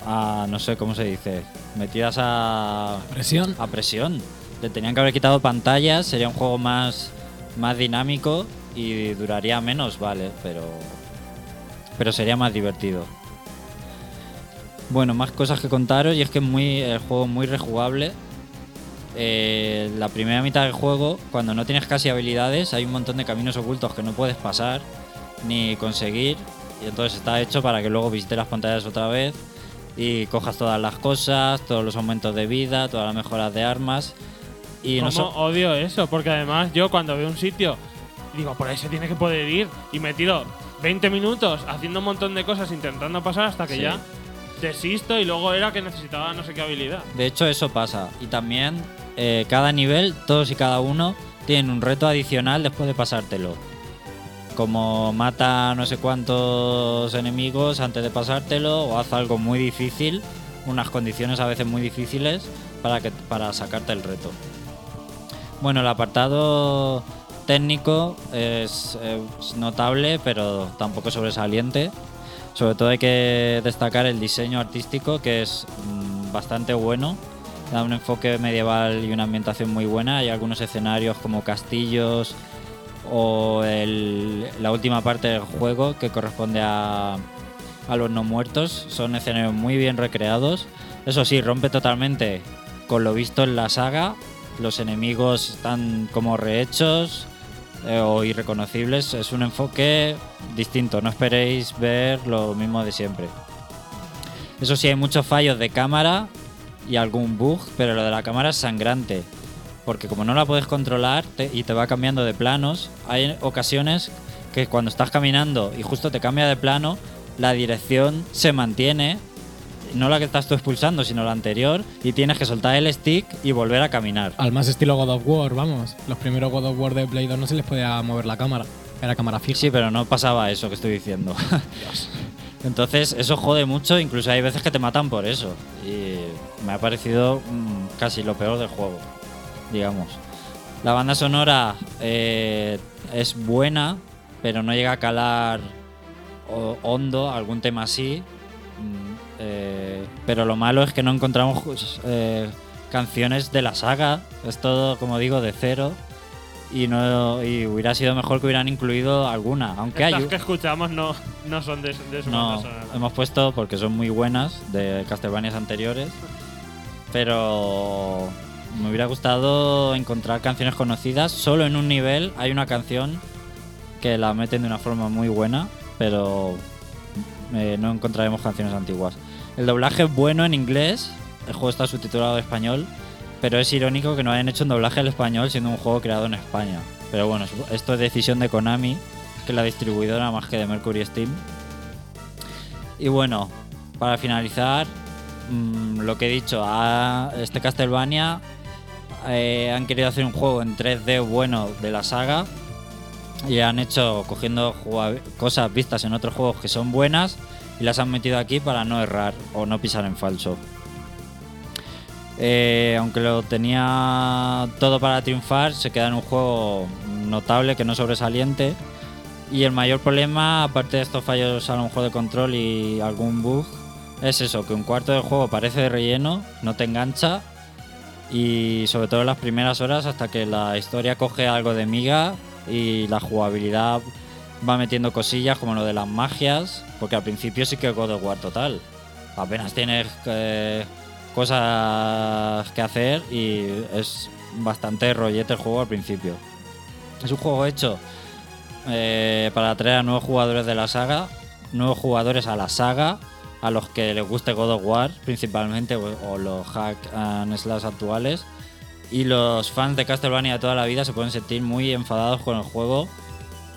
a no sé cómo se dice, metidas a, Presión. a presión. Le tenían que haber quitado pantallas, sería un juego más, más dinámico y duraría menos, vale, pero, pero sería más divertido. Bueno, más cosas que contaros y es que es muy, el juego es muy rejugable. Eh, la primera mitad del juego, cuando no tienes casi habilidades, hay un montón de caminos ocultos que no puedes pasar ni conseguir. Y entonces está hecho para que luego visites las pantallas otra vez y cojas todas las cosas, todos los aumentos de vida, todas las mejoras de armas. Y no so- odio eso, porque además yo cuando veo un sitio, digo, por ahí se tiene que poder ir. Y me tiro 20 minutos haciendo un montón de cosas intentando pasar hasta que Sí. ya. Desisto y luego era que necesitaba no sé qué habilidad. De hecho, eso pasa. Y también, eh, cada nivel, todos y cada uno, tienen un reto adicional después de pasártelo. Como mata no sé cuántos enemigos antes de pasártelo, o haz algo muy difícil, unas condiciones a veces muy difíciles, para, que, para sacarte el reto. Bueno, el apartado técnico es, es notable, pero tampoco sobresaliente. Sobre todo hay que destacar el diseño artístico, que es mm, bastante bueno. Da un enfoque medieval y una ambientación muy buena. Hay algunos escenarios como castillos o el- la última parte del juego que corresponde a, a los no muertos. Son escenarios muy bien recreados. Eso sí, rompe totalmente con lo visto en la saga. Los enemigos están como rehechos eh, o irreconocibles. Es un enfoque distinto. No esperéis ver lo mismo de siempre. Eso sí, hay muchos fallos de cámara y algún bug, pero lo de la cámara es sangrante. Porque como no la puedes controlar y te va cambiando de planos, hay ocasiones que cuando estás caminando y justo te cambia de plano, la dirección se mantiene, no la que estás tú expulsando, sino la anterior, y tienes que soltar el stick y volver a caminar. Al más estilo God of War, vamos. Los primeros God of War de Play 2 no se les podía mover la cámara. Era cámara fija. Sí, pero no pasaba eso que estoy diciendo. <laughs> Entonces, eso jode mucho, incluso hay veces que te matan por eso. Y me ha parecido mm, casi lo peor del juego, digamos. La banda sonora eh, es buena, pero no llega a calar hondo algún tema así. Eh, pero lo malo es que no encontramos pues, eh, canciones de la saga. Es todo, como digo, de cero. Y, no, y hubiera sido mejor que hubieran incluido alguna. Aunque hay, Estas que escuchamos no, no son de, de su no, banda hemos puesto porque son muy buenas de Castlevanias anteriores. Pero me hubiera gustado encontrar canciones conocidas. Solo en un nivel hay una canción que la meten de una forma muy buena, pero eh, no encontraremos canciones antiguas. El doblaje es bueno en inglés, el juego está subtitulado en español, pero es irónico que no hayan hecho un doblaje al español siendo un juego creado en España. Pero bueno, esto es decisión de Konami, que es la distribuidora más que de Mercury Steam. Y bueno, para finalizar, mm, lo que he dicho, a este Castlevania eh, han querido hacer un juego en 3D bueno de la saga y han hecho cogiendo cosas vistas en otros juegos que son buenas y las han metido aquí para no errar o no pisar en falso. Eh, aunque lo tenía todo para triunfar, se queda en un juego notable que no sobresaliente. Y el mayor problema, aparte de estos fallos a lo mejor de control y algún bug, es eso, que un cuarto del juego parece de relleno, no te engancha y sobre todo en las primeras horas hasta que la historia coge algo de miga y la jugabilidad va metiendo cosillas como lo de las magias, porque al principio sí que God of War total. Apenas tienes eh, cosas que hacer y es bastante rollete el juego al principio. Es un juego hecho eh, para atraer a nuevos jugadores de la saga, nuevos jugadores a la saga, a los que les guste God of War principalmente o los hack and slash actuales. Y los fans de Castlevania de toda la vida se pueden sentir muy enfadados con el juego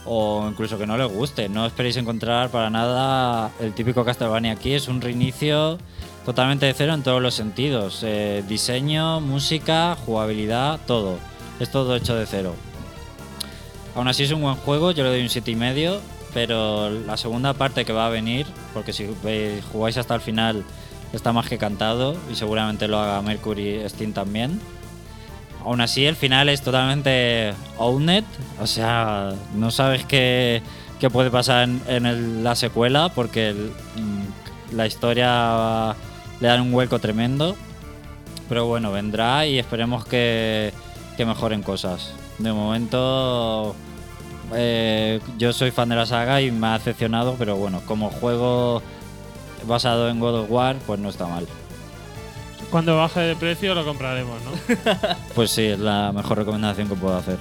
o incluso que no les guste. No esperéis encontrar para nada el típico Castlevania aquí. Es un reinicio totalmente de cero en todos los sentidos. Eh, diseño, música, jugabilidad, todo. Es todo hecho de cero. Aún así es un buen juego, yo le doy un 7,5, pero la segunda parte que va a venir, porque si jugáis hasta el final está más que cantado y seguramente lo haga Mercury Steam también. Aún así el final es totalmente owned, o sea, no sabes qué, qué puede pasar en, en la secuela porque mm, la historia le dan un hueco tremendo. Pero bueno, vendrá y esperemos que, que mejoren cosas. De momento, eh, yo soy fan de la saga y me ha decepcionado, pero bueno, como juego basado en God of War, pues no está mal. Cuando baje de precio lo compraremos, ¿no? <laughs> Pues sí, es la mejor recomendación que puedo hacer.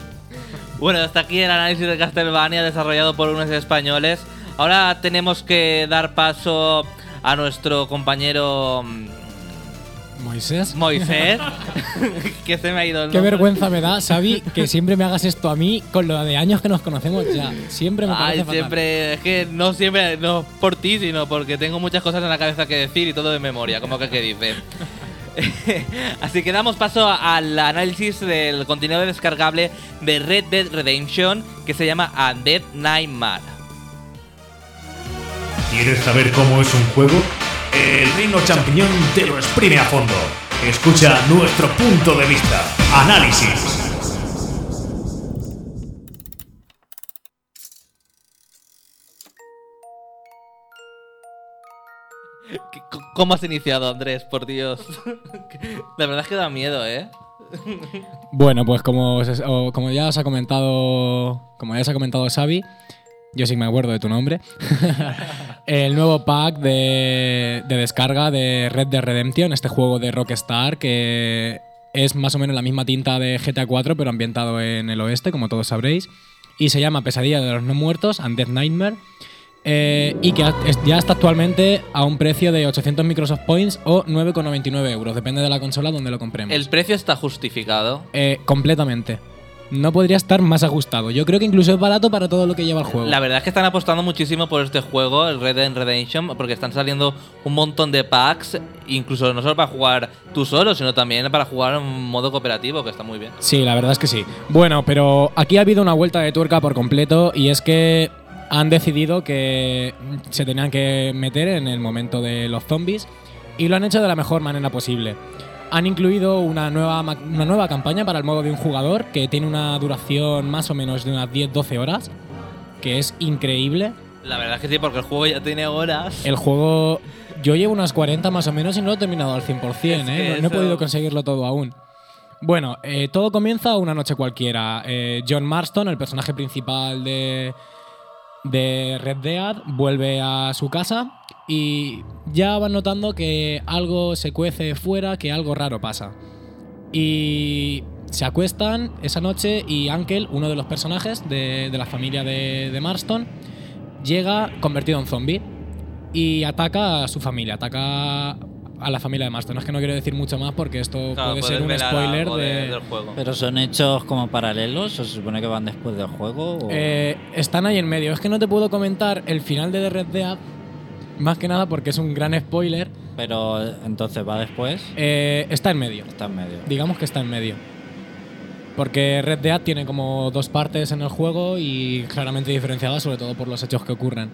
Bueno, hasta aquí el análisis de Castlevania desarrollado por unos españoles. Ahora tenemos que dar paso a nuestro compañero mm, Moisés. Moisés, <laughs> <laughs> que se me ha ido el Qué nombre. vergüenza me da, Xavi, que siempre me hagas esto a mí con lo de años que nos conocemos ya. Siempre me parece Ay, fatal. siempre, es que no siempre, no por ti, sino porque tengo muchas cosas en la cabeza que decir y todo de memoria, como que que dice. <laughs> Así que damos paso al análisis del contenido descargable de Red Dead Redemption que se llama Undead Nightmare. ¿Quieres saber cómo es un juego? El Reino Champiñón te lo exprime a fondo. Escucha nuestro punto de vista. Análisis. ¿Cómo has iniciado, Andrés? Por Dios. <laughs> La verdad es que da miedo, ¿eh? Bueno, pues como, os- como ya os ha comentado, como ya os ha comentado Xavi, yo sí me acuerdo de tu nombre. <laughs> el nuevo pack de, de descarga de Red Dead Redemption, este juego de Rockstar que es más o menos la misma tinta de GTA 4, pero ambientado en el oeste, como todos sabréis, y se llama Pesadilla de los No Muertos, Undead Nightmare. Eh, y que ya está actualmente a un precio de 800 Microsoft Points o 9,99 euros, depende de la consola donde lo compremos. El precio está justificado. Eh, completamente. No podría estar más ajustado. Yo creo que incluso es barato para todo lo que lleva el juego. La verdad es que están apostando muchísimo por este juego, el Red Dead Redemption, porque están saliendo un montón de packs, incluso no solo para jugar tú solo, sino también para jugar en modo cooperativo, que está muy bien. Sí, la verdad es que sí. Bueno, pero aquí ha habido una vuelta de tuerca por completo y es que han decidido que se tenían que meter en el momento de los zombies y lo han hecho de la mejor manera posible. Han incluido una nueva, una nueva campaña para el modo de un jugador que tiene una duración más o menos de unas 10-12 horas, que es increíble. La verdad es que sí, porque el juego ya tiene horas. El juego. Yo llevo unas 40 más o menos y no lo he terminado al 100%, que ¿eh? No, no he podido conseguirlo todo aún. Bueno, eh, todo comienza una noche cualquiera. Eh, John Marston, el personaje principal de, de Red Dead, vuelve a su casa y ya van notando que algo se cuece fuera, que algo raro pasa. Y se acuestan esa noche y Ankel, uno de los personajes de, de la familia de, de Marston, llega convertido en zombie y ataca a su familia, ataca a la familia de Marston. Es que no quiero decir mucho más porque esto Claro, puede ser un spoiler de... del juego. Pero son hechos como paralelos, o se supone que van después del juego. o- Eh, están ahí en medio. Es que no te puedo comentar el final de The Red Dead, más que nada porque es un gran spoiler. Pero entonces va después. Eh, está en medio. Está en medio. Digamos que está en medio. Porque Red Dead tiene como dos partes en el juego y claramente diferenciadas, sobre todo por los hechos que ocurren.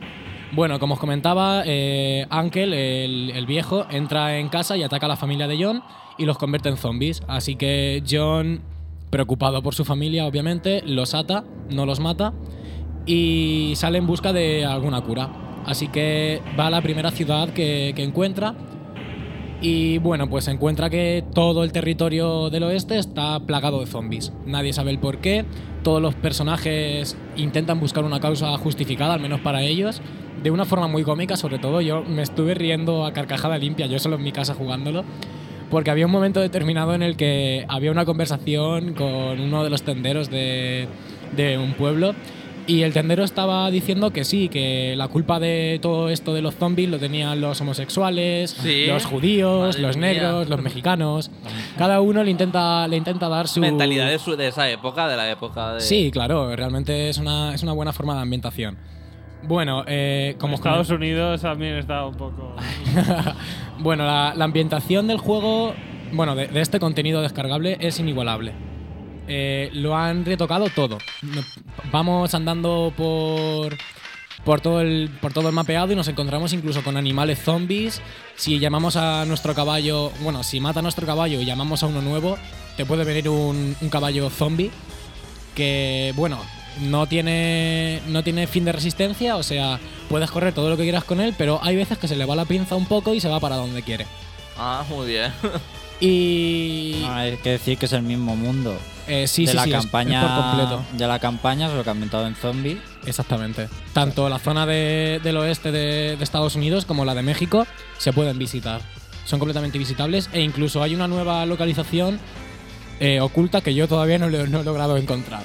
Bueno, como os comentaba, eh, Ankel, el, el viejo, entra en casa y ataca a la familia de John y los convierte en zombies. Así que John, preocupado por su familia, obviamente, los ata, no los mata y sale en busca de alguna cura. Así que va a la primera ciudad que, que encuentra y bueno, pues encuentra que todo el territorio del oeste está plagado de zombies. Nadie sabe el por qué. Todos los personajes intentan buscar una causa justificada, al menos para ellos, de una forma muy cómica. Sobre todo, yo me estuve riendo a carcajada limpia, yo solo en mi casa jugándolo. Porque había un momento determinado en el que había una conversación con uno de los tenderos de, de un pueblo y el tendero estaba diciendo que sí, que la culpa de todo esto de los zombies lo tenían los homosexuales, Sí. los judíos, Madre los mía. negros, los mexicanos. Cada uno le intenta, le intenta dar su... Mentalidad de, su- de esa época, de la época de. Sí, claro, realmente es una, es una buena forma de ambientación. Bueno, eh, como os Estados Unidos también está un poco. <laughs> Bueno, la, la ambientación del juego, bueno, de, de este contenido descargable es inigualable. Eh, lo han retocado todo. Vamos andando por, por, todo el, por todo el mapeado y nos encontramos incluso con animales zombies. Si llamamos a nuestro caballo, bueno, si mata a nuestro caballo y llamamos a uno nuevo, te puede venir un, un caballo zombie que, bueno, no tiene, no tiene fin de resistencia, o sea, puedes correr todo lo que quieras con él, pero hay veces que se le va la pinza un poco y se va para donde quiere. Ah, muy bien. <laughs> Y... No, hay que decir que es el mismo mundo. eh, sí, de sí, la sí, es- es campaña por completo. de la campaña, solo que ha ambientado en zombies. Exactamente. Tanto la zona de- del oeste de, de Estados Unidos como la de México se pueden visitar. Son completamente visitables e incluso hay una nueva localización eh, oculta que yo todavía no, lo- no he logrado encontrar.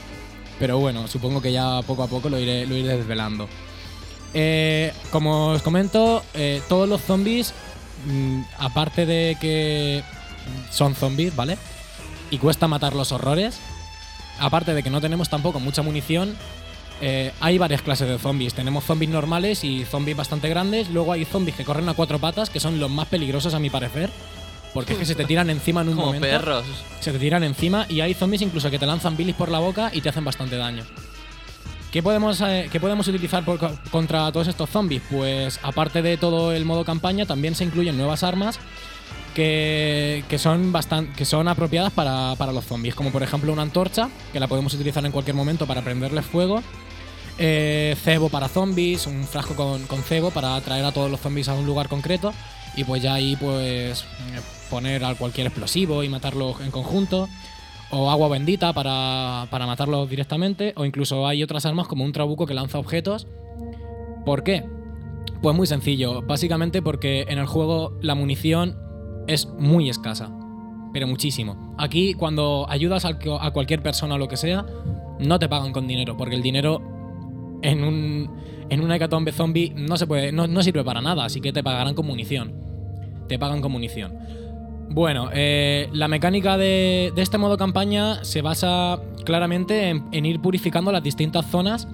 Pero bueno, supongo que ya poco a poco lo iré, lo iré desvelando. Eh, como os comento, eh, todos los zombies, mm, aparte de que son zombies, ¿vale? Y cuesta matar los horrores. Aparte de que no tenemos tampoco mucha munición, eh, hay varias clases de zombies. Tenemos zombies normales y zombies bastante grandes. Luego hay zombies que corren a cuatro patas, que son los más peligrosos a mi parecer. Porque es que se te tiran encima en un Como momento. perros. Se te tiran encima y hay zombies incluso que te lanzan bilis por la boca y te hacen bastante daño. ¿Qué podemos, eh, qué podemos utilizar por contra todos estos zombies? Pues aparte de todo el modo campaña, también se incluyen nuevas armas que, que son, bastan- que son apropiadas para, para los zombies, como por ejemplo una antorcha, que la podemos utilizar en cualquier momento para prenderles fuego. Eh, cebo para zombies, un frasco con, con cebo para atraer a todos los zombies a un lugar concreto y pues ya ahí pues eh, poner a cualquier explosivo y matarlos en conjunto o agua bendita para, para matarlos directamente o incluso hay otras armas como un trabuco que lanza objetos. ¿Por qué? Pues muy sencillo, básicamente porque en el juego la munición es muy escasa, pero muchísimo. Aquí cuando ayudas a cualquier persona o lo que sea, no te pagan con dinero, porque el dinero en un en una hecatombe zombie no se puede no, no sirve para nada, así que te pagarán con munición. Te pagan con munición. Bueno, eh, la mecánica de, este modo campaña se basa claramente en, ir purificando las distintas zonas,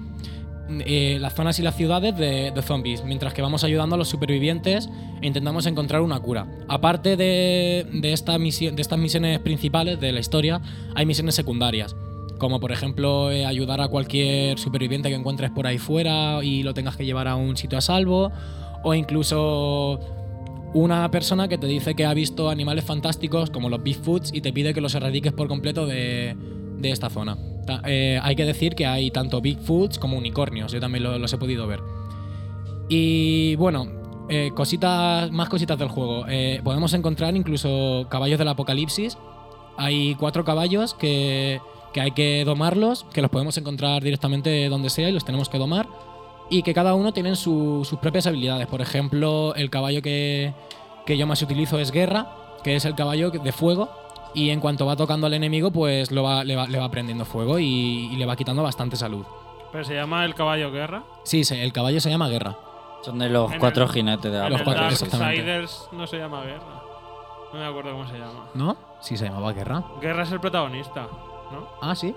eh, las zonas y las ciudades de, de zombies, mientras que vamos ayudando a los supervivientes e intentamos encontrar una cura. Aparte de, de, esta misión, de estas misiones principales de la historia, hay misiones secundarias, como por ejemplo eh, ayudar a cualquier superviviente que encuentres por ahí fuera y lo tengas que llevar a un sitio a salvo, o incluso una persona que te dice que ha visto animales fantásticos como los Bigfoots y te pide que los erradiques por completo de, de esta zona. Eh, hay que decir que hay tanto Bigfoots como unicornios, yo también lo- los he podido ver. Y bueno, eh, cositas, más cositas del juego. Eh, podemos encontrar incluso caballos del apocalipsis. Hay cuatro caballos que, que hay que domarlos, que los podemos encontrar directamente donde sea y los tenemos que domar y que cada uno tienen su- sus propias habilidades. Por ejemplo, el caballo que, que yo más utilizo es Guerra, que es el caballo de fuego. Y en cuanto va tocando al enemigo, pues lo va- le, va, le va prendiendo fuego y, y le va quitando bastante salud. Pero se llama el caballo guerra. Sí, se- el caballo se llama Guerra. Son de los En cuatro el- jinetes de la Los cuatro, exactamente. Darksiders no se llama guerra. No me acuerdo cómo se llama. ¿No? Sí, se llamaba Guerra. Guerra es el protagonista, ¿no? Ah, sí.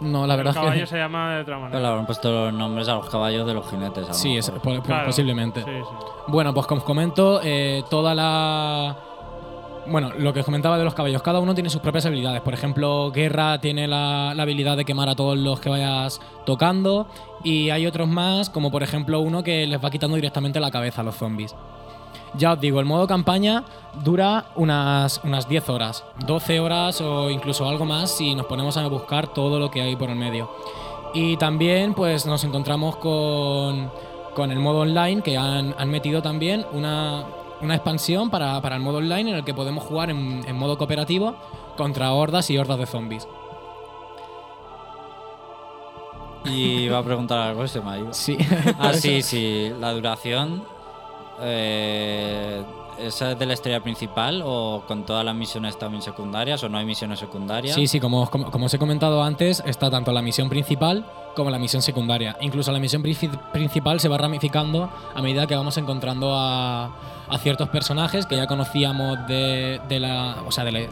No, la verdad el es caballo que. se llama de otra Pero le manera. habrán puesto los nombres a los caballos de los jinetes. a Sí, es, mejor. po- po- Claro, posiblemente. Sí, sí. Bueno, pues como os comento, eh, toda la. Bueno, lo que os comentaba de los caballos, cada uno tiene sus propias habilidades. Por ejemplo, Guerra tiene la, la habilidad de quemar a todos los que vayas tocando. Y hay otros más, como por ejemplo uno que les va quitando directamente la cabeza a los zombies. Ya os digo, el modo campaña dura unas, unas 10 horas, 12 horas o incluso algo más si nos ponemos a buscar todo lo que hay por el medio. Y también pues nos encontramos con, con el modo online que han, han metido también una, una expansión para, para el modo online en el que podemos jugar en, en modo cooperativo contra hordas y hordas de zombies. Y va a preguntar algo ha ido. Sí. Ah, sí, <laughs> sí. La duración. Eh, ¿Esa es de la historia principal o con todas las misiones también secundarias o no hay misiones secundarias? Sí, sí, como, como, como os he comentado antes, está tanto la misión principal como la misión secundaria. Incluso la misión princi- principal se va ramificando a medida que vamos encontrando a, a ciertos personajes que ya conocíamos de, de la, o sea, del,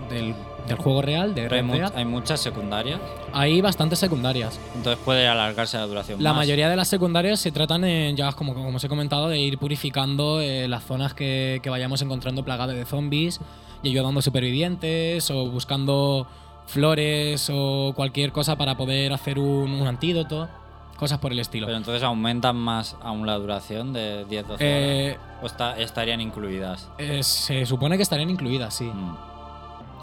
del juego real, de hay, mu- hay muchas secundarias. Hay bastantes secundarias. Entonces puede alargarse la duración. La más. mayoría de las secundarias se tratan, en, ya como, como os he comentado, de ir purificando eh, las zonas que, que vayamos encontrando plagadas de zombies y ayudando a supervivientes o buscando flores o cualquier cosa para poder hacer un, un antídoto, cosas por el estilo. Pero entonces aumentan más aún la duración de 10-12 horas. Eh, ¿O está- estarían incluidas? eh, se supone que estarían incluidas, sí. Mm.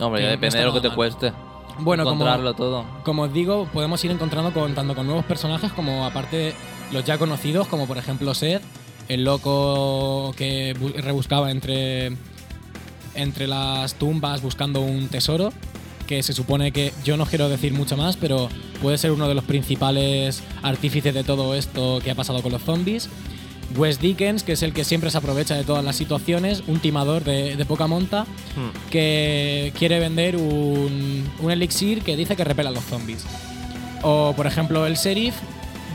Hombre, Que ya no depende de lo que te mal. cueste. Bueno, como, encontrarlo todo. como os digo, podemos ir encontrando con, tanto con nuevos personajes como aparte los ya conocidos, como por ejemplo Seth, el loco que bu- rebuscaba entre, entre las tumbas buscando un tesoro, que se supone que yo no quiero decir mucho más, pero puede ser uno de los principales artífices de todo esto que ha pasado con los zombies. Wes Dickens, que es el que siempre se aprovecha de todas las situaciones, un timador de, de poca monta, que quiere vender un, un elixir que dice que repela a los zombies. O, por ejemplo, el sheriff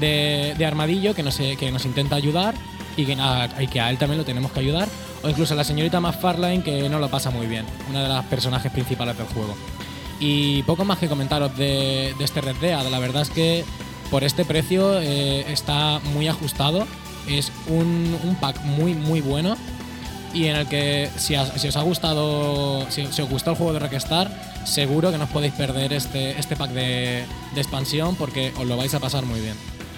de, de Armadillo, que nos, que nos intenta ayudar y que, nada, y que a él también lo tenemos que ayudar. o incluso la señorita McFarlane que no lo pasa muy bien, una de las personajes principales del juego. Y poco más que comentaros de, de este Red Dead, la verdad es que por este precio eh, está muy ajustado, es un, un pack muy muy bueno y en el que si, si os ha gustado, si, si os gustó el juego de Rockstar, seguro que no os podéis perder este, este pack de, de expansión porque os lo vais a pasar muy bien.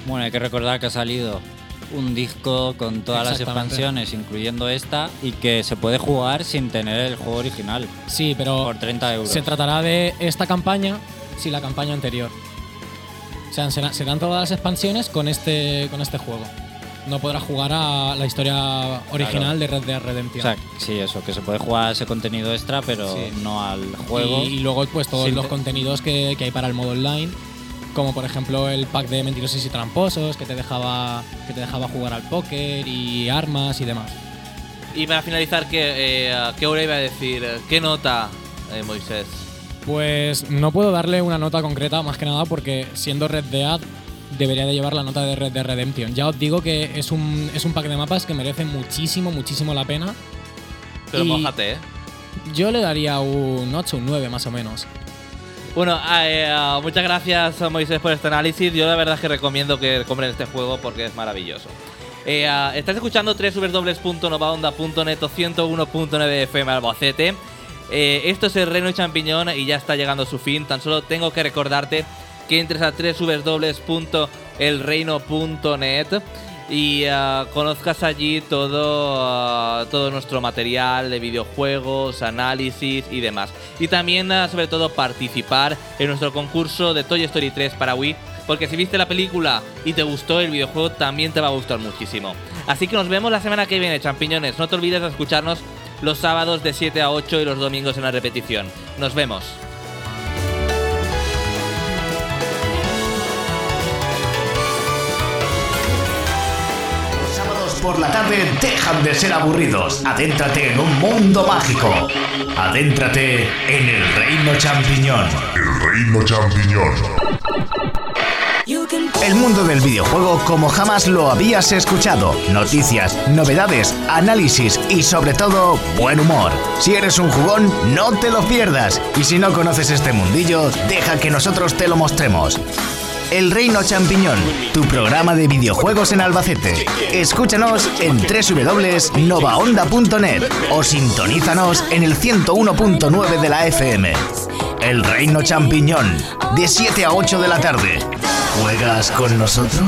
Bueno, hay que recordar que ha salido un disco con todas las expansiones, incluyendo esta, y que se puede jugar sin tener el juego original Sí, pero por 30 euros. se tratará de esta campaña sin la campaña anterior. O sea, será- serán todas las expansiones con este, con este juego. No podrás jugar a la historia original de Red Dead o Redemption. sea, sí, eso, que se puede jugar ese contenido extra, pero Sí. no al juego. Y, y luego pues todos los te- contenidos que, que hay para el modo online, como por ejemplo el pack de mentirosos y tramposos que te dejaba que te dejaba jugar al póker y armas y demás. Y para finalizar, ¿qué, eh, ¿qué hora iba a decir? ¿Qué nota, eh, Moisés? Pues no puedo darle una nota concreta más que nada porque siendo Red Dead debería de llevar la nota de Red Dead Redemption. Ya os digo que es un, es un pack de mapas que merece muchísimo, muchísimo la pena. Pero Y- ¿eh? Yo le daría un 8, un 9 más o menos. Bueno, eh, uh, muchas gracias Moisés por este análisis. Yo la verdad es que recomiendo que compren este juego porque es maravilloso. Eh, uh, estás escuchando www.novaonda.net o 101.9 FM Albacete. Eh, esto es el Reino Champiñón y ya está llegando a su fin. Tan solo tengo que recordarte que entres a www.elreino.net y uh, conozcas allí todo, uh, todo nuestro material de videojuegos, análisis y demás. Y también, uh, sobre todo, participar en nuestro concurso de Toy Story 3 para Wii, porque si viste la película y te gustó el videojuego, también te va a gustar muchísimo. Así que nos vemos la semana que viene, champiñones. No te olvides de escucharnos los sábados de 7 a 8 y los domingos en la repetición. Nos vemos. Por la tarde dejan de ser aburridos. Adéntrate en un mundo mágico. Adéntrate en el reino champiñón. El reino champiñón. El mundo del videojuego como jamás lo habías escuchado. Noticias, novedades, análisis y sobre todo buen humor. Si eres un jugón, no te lo pierdas. Y si no conoces este mundillo, deja que nosotros te lo mostremos. El Reino Champiñón, tu programa de videojuegos en Albacete. Escúchanos en www.novaonda.net o sintonízanos en el 101.9 de la FM. El Reino Champiñón, de 7 a 8 de la tarde. ¿Juegas con nosotros?